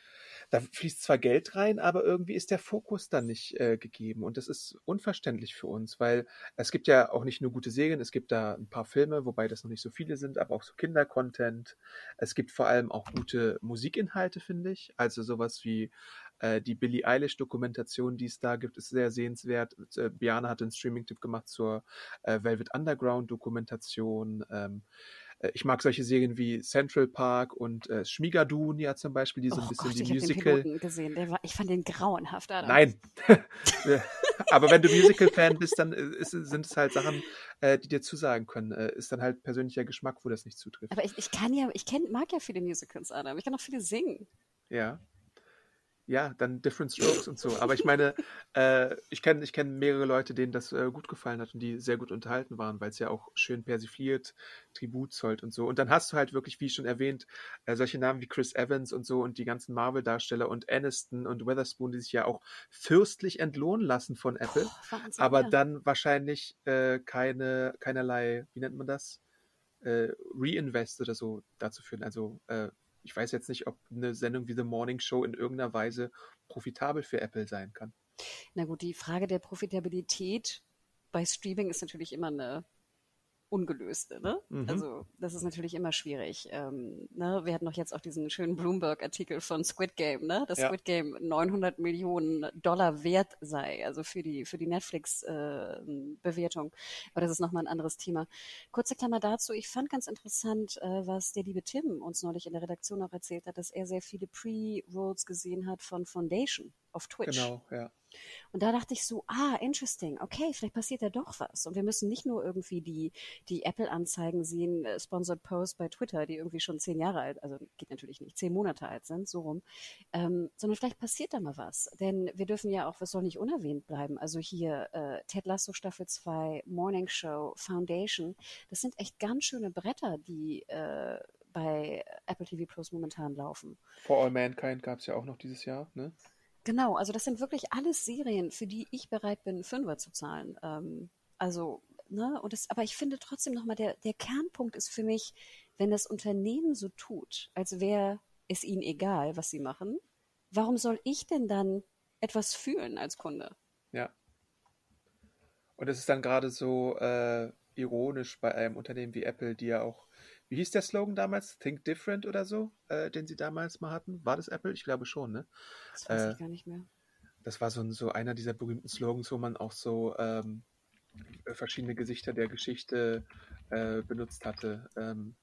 da fließt zwar Geld rein, aber irgendwie ist der Fokus dann nicht äh, gegeben. Und das ist unverständlich für uns, weil es gibt ja auch nicht nur gute Serien, es gibt da ein paar Filme, wobei das noch nicht so viele sind, aber auch so Kindercontent. Es gibt vor allem auch gute Musikinhalte, finde ich. Also sowas wie äh, die Billie Eilish-Dokumentation, die es da gibt, ist sehr sehenswert. Äh, Biane hat einen Streaming-Tipp gemacht zur äh, Velvet Underground-Dokumentation. Ähm, äh, ich mag solche Serien wie Central Park und äh, Schmigadoon ja zum Beispiel, die so ein oh bisschen Gott, die ich Musical. Den Piloten gesehen. Der war, ich fand den grauenhaft. Adam. Nein. [LAUGHS] Aber wenn du Musical-Fan bist, dann äh, ist, sind es halt Sachen, äh, die dir zusagen können. Äh, ist dann halt persönlicher Geschmack, wo das nicht zutrifft. Aber ich, ich kann ja, ich kenn, mag ja viele Musicals, Adam. Ich kann auch viele singen. Ja ja, dann Different Strokes und so. Aber ich meine, äh, ich kenne ich kenn mehrere Leute, denen das äh, gut gefallen hat und die sehr gut unterhalten waren, weil es ja auch schön persifliert, Tribut zollt und so. Und dann hast du halt wirklich, wie schon erwähnt, äh, solche Namen wie Chris Evans und so und die ganzen Marvel-Darsteller und Aniston und Weatherspoon, die sich ja auch fürstlich entlohnen lassen von Apple, Oh, Wahnsinn, aber ja. dann wahrscheinlich äh, keine, keinerlei, wie nennt man das? Äh, Reinvest oder so dazu führen. Also äh, ich weiß jetzt nicht, ob eine Sendung wie The Morning Show in irgendeiner Weise profitabel für Apple sein kann. Na gut, die Frage der Profitabilität bei Streaming ist natürlich immer eine ungelöste. Ne? Mhm. Also das ist natürlich immer schwierig. Ähm, ne? Wir hatten doch jetzt auch diesen schönen Bloomberg-Artikel von Squid Game, ne? dass Ja. Squid Game 900 Millionen Dollar wert sei, also für die, für die Netflix-Bewertung. Aber das ist nochmal ein anderes Thema. Kurze Klammer dazu. Ich fand ganz interessant, äh, was der liebe Tim uns neulich in der Redaktion auch erzählt hat, dass er sehr viele Pre-Rolls gesehen hat von Foundation auf Twitch. Genau, ja. Und da dachte ich so, ah, interesting, okay, vielleicht passiert ja doch was. Und wir müssen nicht nur irgendwie die, die Apple-Anzeigen sehen, äh, Sponsored Posts bei Twitter, die irgendwie schon zehn Jahre alt, also geht natürlich nicht, zehn Monate alt sind, so rum, ähm, sondern vielleicht passiert da mal was. Denn wir dürfen ja auch, was soll nicht unerwähnt bleiben, also hier äh, Ted Lasso Staffel 2, Morning Show, Foundation, das sind echt ganz schöne Bretter, die äh, bei Apple TV Plus momentan laufen. For All Mankind gab es ja auch noch dieses Jahr, ne? Genau, also das sind wirklich alles Serien, für die ich bereit bin, Fünfer zu zahlen. Ähm, also, ne, und das, aber ich finde trotzdem nochmal, der, der Kernpunkt ist für mich, wenn das Unternehmen so tut, als wäre es ihnen egal, was sie machen, warum soll ich denn dann etwas fühlen als Kunde? Ja. Und es ist dann gerade so äh, ironisch bei einem Unternehmen wie Apple, die ja auch, wie hieß der Slogan damals? Think Different oder so, äh, den sie damals mal hatten? War das Apple? Ich glaube schon, ne? Das weiß Äh, ich gar nicht mehr. Das war so, ein, so einer dieser berühmten Slogans, wo man auch so ähm, verschiedene Gesichter der Geschichte äh, benutzt hatte. Ähm,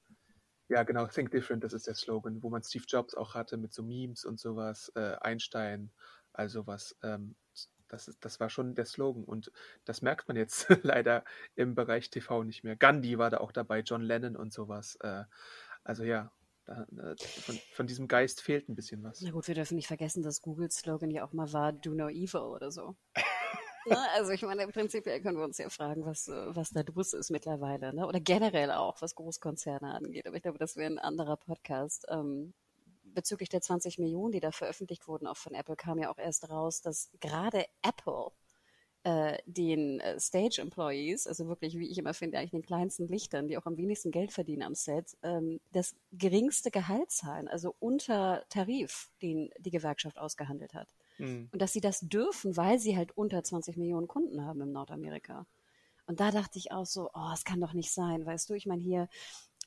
ja, genau, Think Different, das ist der Slogan, wo man Steve Jobs auch hatte mit so Memes und sowas, äh, Einstein, also was. Ähm, das, ist, das war schon der Slogan und das merkt man jetzt [LAUGHS] leider im Bereich TV nicht mehr. Gandhi war da auch dabei, John Lennon und sowas. Äh, also ja, äh, von, von diesem Geist fehlt ein bisschen was. Na gut, wir dürfen nicht vergessen, dass Googles Slogan ja auch mal war, do no evil oder so. Ne? Also ich meine, im Prinzip können wir uns ja fragen, was, äh, was da los ist mittlerweile. Ne? Oder generell auch, was Großkonzerne angeht. Aber ich glaube, das wäre ein anderer Podcast. Ähm, bezüglich der 20 Millionen, die da veröffentlicht wurden, auch von Apple, kam ja auch erst raus, dass gerade Apple äh, den äh, Stage-Employees, also wirklich, wie ich immer finde, eigentlich den kleinsten Lichtern, die auch am wenigsten Geld verdienen am Set, ähm, das geringste Gehalt zahlen, also unter Tarif, den die Gewerkschaft ausgehandelt hat. Hm. Und dass sie das dürfen, weil sie halt unter 20 Millionen Kunden haben im Nordamerika. Und da dachte ich auch so, oh, es kann doch nicht sein, weißt du, ich meine hier,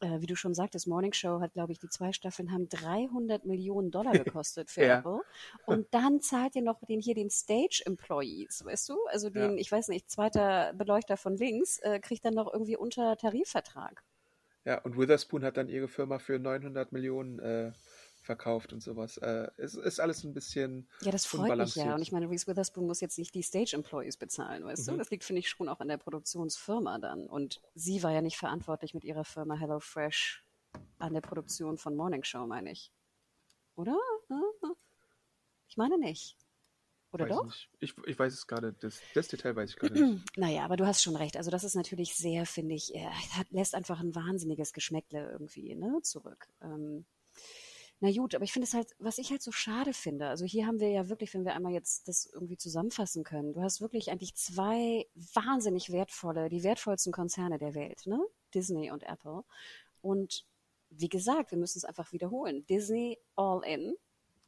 äh, wie du schon sagtest, Morning Show hat, glaube ich, die zwei Staffeln haben 300 Millionen Dollar [LAUGHS] gekostet für Ja. Apple. Und dann zahlt ihr noch den hier den Stage Employees, weißt du? Also den, Ja. ich weiß nicht, zweiter Beleuchter von links äh, kriegt dann noch irgendwie unter Tarifvertrag. Ja, und Witherspoon hat dann ihre Firma für 900 Millionen äh, verkauft und sowas. Äh, es ist alles ein bisschen Ja, das freut mich ja. Und ich meine, Reese Witherspoon muss jetzt nicht die Stage Employees bezahlen, weißt du? Mhm. Das liegt, finde ich, schon auch an der Produktionsfirma dann. Und sie war ja nicht verantwortlich mit ihrer Firma HelloFresh an der Produktion von Morning Show, meine ich. Oder? Ich meine nicht. Oder weiß doch? Ich, ich weiß es gerade, das, das Detail weiß ich gerade nicht. [CLEARS THROAT] Naja, aber du hast schon recht. Also das ist natürlich sehr, finde ich, äh, hat, lässt einfach ein wahnsinniges Geschmäckle irgendwie ne, zurück. Ähm, na gut, aber ich finde es halt, was ich halt so schade finde, also hier haben wir ja wirklich, wenn wir einmal jetzt das irgendwie zusammenfassen können, du hast wirklich eigentlich zwei wahnsinnig wertvolle, die wertvollsten Konzerne der Welt, ne? Disney und Apple. Und wie gesagt, wir müssen es einfach wiederholen. Disney all in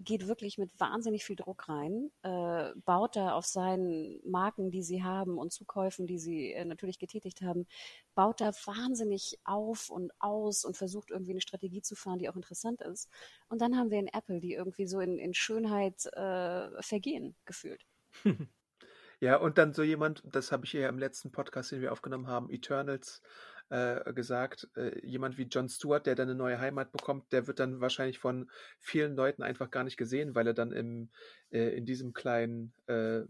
geht wirklich mit wahnsinnig viel Druck rein, äh, baut da auf seinen Marken, die sie haben und Zukäufen, die sie äh, natürlich getätigt haben, baut da wahnsinnig auf und aus und versucht irgendwie eine Strategie zu fahren, die auch interessant ist. Und dann haben wir in Apple, die irgendwie so in, in Schönheit äh, vergehen, gefühlt. [LAUGHS] Ja, und dann so jemand, das habe ich ja im letzten Podcast, den wir aufgenommen haben, Eternals, äh, gesagt, äh, jemand wie Jon Stewart, der dann eine neue Heimat bekommt, der wird dann wahrscheinlich von vielen Leuten einfach gar nicht gesehen, weil er dann im, äh, in diesem kleinen äh,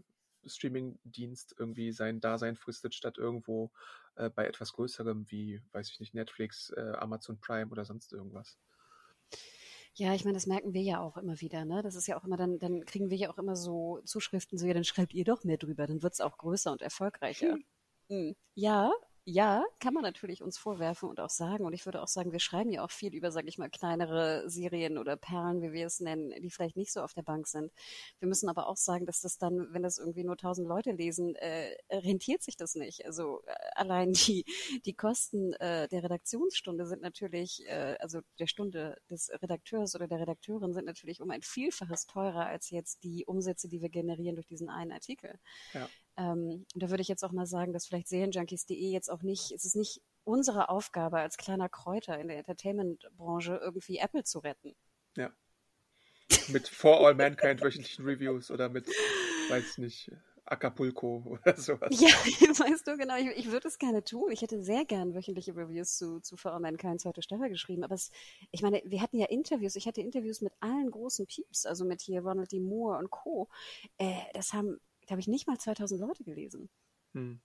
Streaming-Dienst irgendwie sein Dasein fristet, statt irgendwo äh, bei etwas Größerem wie, weiß ich nicht, Netflix, äh, Amazon Prime oder sonst irgendwas. Ja, ich meine, das merken wir ja auch immer wieder, ne? Das ist ja auch immer, dann, dann kriegen wir ja auch immer so Zuschriften, so ja, dann schreibt ihr doch mehr drüber, dann wird es auch größer und erfolgreicher. Hm. Ja, ja, kann man natürlich uns vorwerfen und auch sagen. Und ich würde auch sagen, wir schreiben ja auch viel über, sage ich mal, kleinere Serien oder Perlen, wie wir es nennen, die vielleicht nicht so auf der Bank sind. Wir müssen aber auch sagen, dass das dann, wenn das irgendwie nur tausend Leute lesen, äh, rentiert sich das nicht. Also äh, allein die, die Kosten äh, der Redaktionsstunde sind natürlich, äh, also der Stunde des Redakteurs oder der Redakteurin sind natürlich um ein Vielfaches teurer als jetzt die Umsätze, die wir generieren durch diesen einen Artikel. Ja. Ähm, und da würde ich jetzt auch mal sagen, dass vielleicht Serienjunkies.de jetzt auch nicht, es ist nicht unsere Aufgabe als kleiner Kräuter in der Entertainment-Branche irgendwie Apple zu retten. Ja. Mit For All Mankind wöchentlichen Reviews oder mit, weiß nicht, Acapulco oder sowas. Ja, [LAUGHS] weißt du, genau, ich, ich würde es gerne tun. Ich hätte sehr gern wöchentliche Reviews zu, zu For All Mankind zweite Staffel geschrieben. Aber es, ich meine, wir hatten ja Interviews. Ich hatte Interviews mit allen großen Pieps, also mit hier Ronald D. Moore und Co. Äh, das haben glaube ich, nicht mal 2000 Leute gelesen. Hm.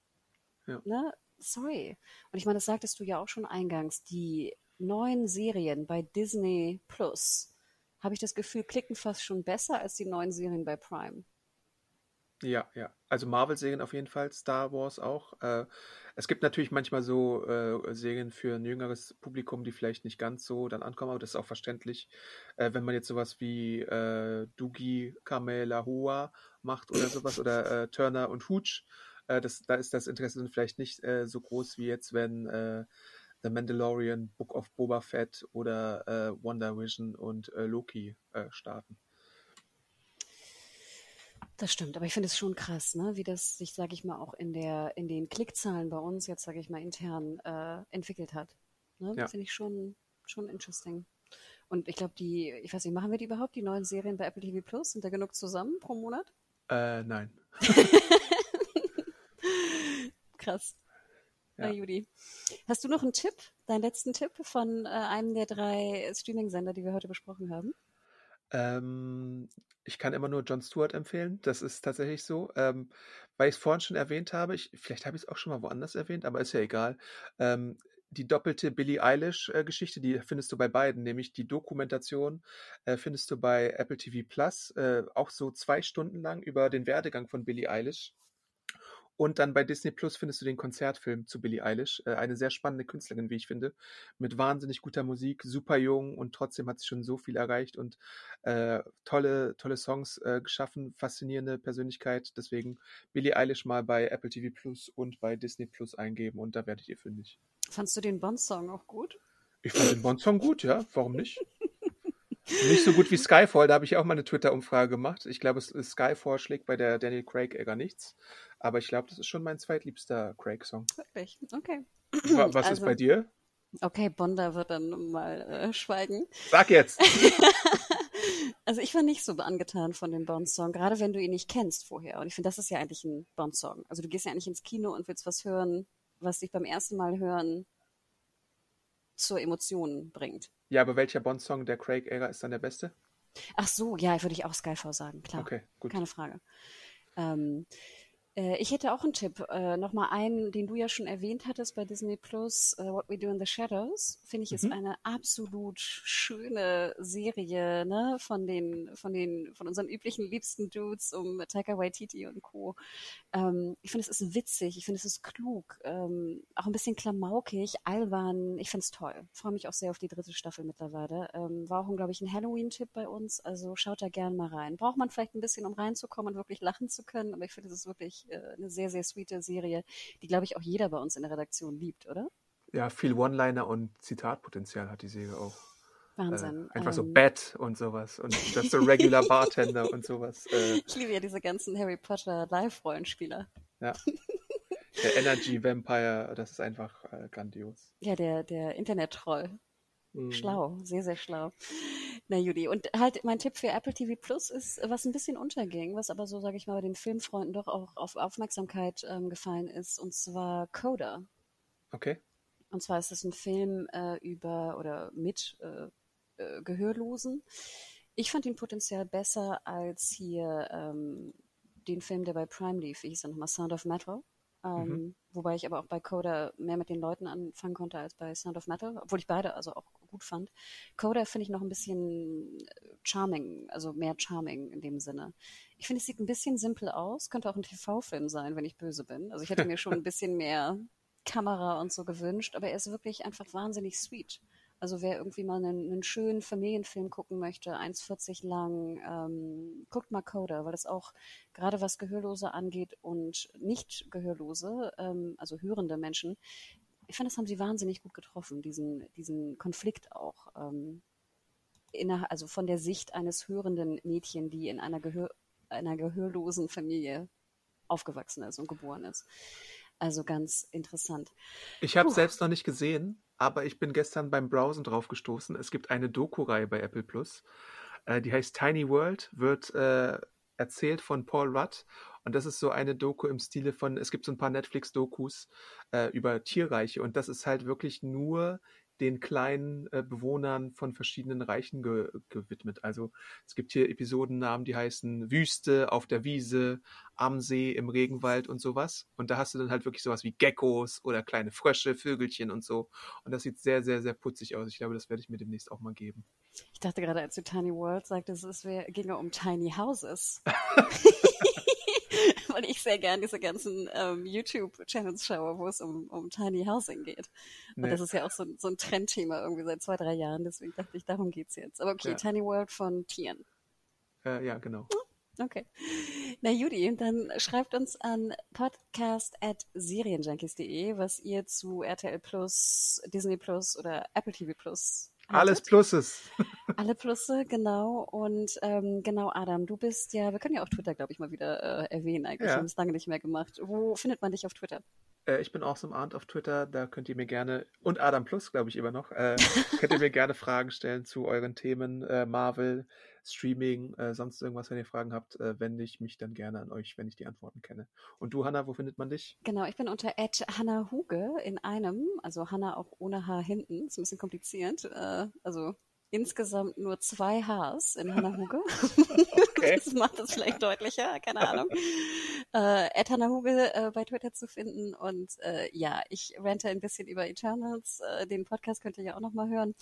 Ja. Ne? Sorry. Und ich meine, das sagtest du ja auch schon eingangs, die neuen Serien bei Disney Plus, habe ich das Gefühl, klicken fast schon besser als die neuen Serien bei Prime. Ja, ja. Also Marvel-Serien auf jeden Fall, Star Wars auch. Äh, es gibt natürlich manchmal so äh, Serien für ein jüngeres Publikum, die vielleicht nicht ganz so dann ankommen, aber das ist auch verständlich. Äh, wenn man jetzt sowas wie äh, Dugi Kamelahua macht oder sowas oder äh, Turner und Hooch, äh, das, da ist das Interesse dann vielleicht nicht äh, so groß wie jetzt, wenn The Mandalorian, Book of Boba Fett oder Wonder Vision und Loki starten. Das stimmt, aber ich finde es schon krass, ne? wie das sich, sage ich mal, auch in der in den Klickzahlen bei uns jetzt, sage ich mal, intern äh, entwickelt hat. Ne? Ja. Finde ich schon schon interesting. Und ich glaube, die, ich weiß nicht, machen wir die überhaupt, die neuen Serien bei Apple TV Plus? Sind da genug zusammen pro Monat? Äh, nein. [LAUGHS] krass. Ja. Na, Judy. Hast du noch einen Tipp, deinen letzten Tipp von äh, einem der drei Streaming-Sender, die wir heute besprochen haben? Ähm, ich kann immer nur Jon Stewart empfehlen. Das ist tatsächlich so. Ähm, weil ich es vorhin schon erwähnt habe, ich, vielleicht habe ich es auch schon mal woanders erwähnt, aber ist ja egal. Ähm, die doppelte Billie Eilish-Geschichte, äh, die findest du bei beiden, nämlich die Dokumentation äh, findest du bei Apple TV Plus, äh, auch so zwei Stunden lang über den Werdegang von Billie Eilish. Und dann bei Disney Plus findest du den Konzertfilm zu Billie Eilish. Äh, eine sehr spannende Künstlerin, wie ich finde. Mit wahnsinnig guter Musik, super jung und trotzdem hat sie schon so viel erreicht und äh, tolle, tolle Songs äh, geschaffen, faszinierende Persönlichkeit. Deswegen Billie Eilish mal bei Apple TV Plus und bei Disney Plus eingeben und da werdet ihr fündig. Fandst du den Bond-Song auch gut? Ich fand den Bond-Song gut, ja. Warum nicht? Nicht so gut wie Skyfall, da habe ich auch mal eine Twitter-Umfrage gemacht. Ich glaube, Skyfall schlägt bei der Daniel Craig-Egger nichts. Aber ich glaube, das ist schon mein zweitliebster Craig-Song. Wirklich? Okay. Was also, ist bei dir? Okay, Bonda wird dann mal äh, schweigen. Sag jetzt! [LAUGHS] also ich war nicht so angetan von dem Bond-Song, gerade wenn du ihn nicht kennst vorher. Und ich finde, das ist ja eigentlich ein Bond-Song. Also du gehst ja eigentlich ins Kino und willst was hören, was dich beim ersten Mal hören zur Emotion bringt. Ja, aber welcher Bond-Song der Craig-Ära ist dann der beste? Ach so, ja, würde ich auch Skyfall sagen, klar. Okay, gut. Keine Frage. Ähm, äh, ich hätte auch einen Tipp. Äh, Nochmal einen, den du ja schon erwähnt hattest bei Disney Plus, uh, What We Do in the Shadows, finde ich, mhm. ist eine absolut schöne Serie, ne, von den, von den, von unseren üblichen liebsten Dudes um Taika Waititi und Co. Ähm, ich finde, es ist witzig, ich finde, es ist klug, ähm, auch ein bisschen klamaukig, albern. Ich finde es toll. Freue mich auch sehr auf die dritte Staffel mittlerweile. Ähm, war auch, glaube ich, ein Halloween-Tipp bei uns, also schaut da gern mal rein. Braucht man vielleicht ein bisschen, um reinzukommen und wirklich lachen zu können, aber ich finde, es ist wirklich äh, eine sehr, sehr sweete Serie, die, glaube ich, auch jeder bei uns in der Redaktion liebt, oder? Ja, viel One-Liner und Zitatpotenzial hat die Serie auch. Wahnsinn. Äh, einfach so Ähm, Bat und sowas. Und das so Regular [LAUGHS] Bartender und sowas. Äh, ich liebe ja diese ganzen Harry Potter Live-Rollenspieler. ja. Der Energy Vampire, das ist einfach äh, grandios. Ja, der, der Internet-Troll. Mhm. Schlau, sehr, sehr schlau. Na Judy, und halt mein Tipp für Apple TV Plus ist, was ein bisschen unterging, was aber so, sage ich mal, bei den Filmfreunden doch auch auf Aufmerksamkeit ähm, gefallen ist, und zwar Coda. Okay. Und zwar ist es ein Film äh, über oder mit äh, äh, Gehörlosen. Ich fand ihn potenziell besser als hier ähm, den Film, der bei Prime lief. Wie hieß er nochmal? Sound of Metal. Ähm, Mhm. Wobei ich aber auch bei Coda mehr mit den Leuten anfangen konnte als bei Sound of Metal, obwohl ich beide also auch gut fand. Coda finde ich noch ein bisschen äh, charming, also mehr charming in dem Sinne. Ich finde, es sieht ein bisschen simpel aus, könnte auch ein TV-Film sein, wenn ich böse bin. Also ich hätte mir schon ein [LAUGHS] bisschen mehr Kamera und so gewünscht, aber er ist wirklich einfach wahnsinnig sweet. Also wer irgendwie mal einen, einen schönen Familienfilm gucken möchte, 1,40 lang, ähm, guckt mal Coda, weil das auch gerade was Gehörlose angeht und nicht Gehörlose, ähm, also hörende Menschen, ich finde, das haben sie wahnsinnig gut getroffen, diesen, diesen Konflikt auch. Ähm, inner, also von der Sicht eines hörenden Mädchen, die in einer, Gehör, einer gehörlosen Familie aufgewachsen ist und geboren ist. Also ganz interessant. Ich habe selbst noch nicht gesehen, aber ich bin gestern beim Browsen drauf gestoßen. Es gibt eine Doku-Reihe bei Apple Plus. Äh, die heißt Tiny World, wird äh, erzählt von Paul Rudd. Und das ist so eine Doku im Stile von, es gibt so ein paar Netflix-Dokus äh, über Tierreiche. Und das ist halt wirklich nur den kleinen äh, Bewohnern von verschiedenen Reichen ge gewidmet. Also es gibt hier Episodennamen, die heißen Wüste, auf der Wiese, am See, im Regenwald und sowas. Und da hast du dann halt wirklich sowas wie Geckos oder kleine Frösche, Vögelchen und so. Und das sieht sehr, sehr, sehr putzig aus. Ich glaube, das werde ich mir demnächst auch mal geben. Ich dachte gerade, als du Tiny World sagtest, es ginge um Tiny Houses. [LAUGHS] Weil ich sehr gern diese ganzen ähm, YouTube-Channels schaue, wo es um, um Tiny Housing geht. Und Nee. das ist ja auch so, so ein Trendthema irgendwie seit zwei, drei Jahren. Deswegen dachte ich, darum geht's jetzt. Aber okay, Ja. Tiny World von Tieren. Äh, ja, genau. Okay. Na Judy, dann schreibt uns an podcast.serienjunkies.de, was ihr zu RTL Plus, Disney Plus oder Apple TV Plus Alles. Pluses. [LAUGHS] Alle Plusse, genau. Und ähm, genau, Adam, du bist ja, wir können ja auch Twitter, glaube ich, mal wieder äh, erwähnen eigentlich. Ja. Wir haben es lange nicht mehr gemacht. Wo findet man dich auf Twitter? Äh, ich bin Awesome Arndt auf Twitter, da könnt ihr mir gerne, und Adam Plus, glaube ich, immer noch, äh, könnt ihr mir [LAUGHS] gerne Fragen stellen zu euren Themen, äh, Marvel, Streaming, äh, sonst irgendwas, wenn ihr Fragen habt, äh, wende ich mich dann gerne an euch, wenn ich die Antworten kenne. Und du, Hanna, wo findet man dich? Genau, ich bin unter Hanna Huge in einem, also Hanna auch ohne H hinten, ist ein bisschen kompliziert. Äh, also insgesamt nur zwei Hs in Hanna Huge. [LAUGHS] Okay. [LAUGHS] Das macht es vielleicht deutlicher, keine Ahnung. Äh, Huge äh, bei Twitter zu finden und äh, ja, ich rente ein bisschen über Eternals. Äh, den Podcast könnt ihr ja auch noch mal hören,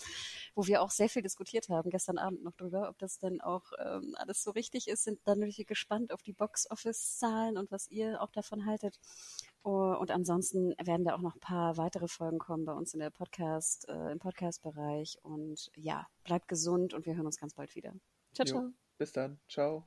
wo wir auch sehr viel diskutiert haben, gestern Abend noch drüber, ob das denn auch ähm, alles so richtig ist. Sind dann natürlich gespannt auf die Box-Office-Zahlen und was ihr auch davon haltet. Oh, Und ansonsten werden da auch noch ein paar weitere Folgen kommen bei uns in der Podcast, äh, im Podcast-Bereich. Und ja, bleibt gesund und wir hören uns ganz bald wieder. Ciao, Jo. ciao. Bis dann. Ciao.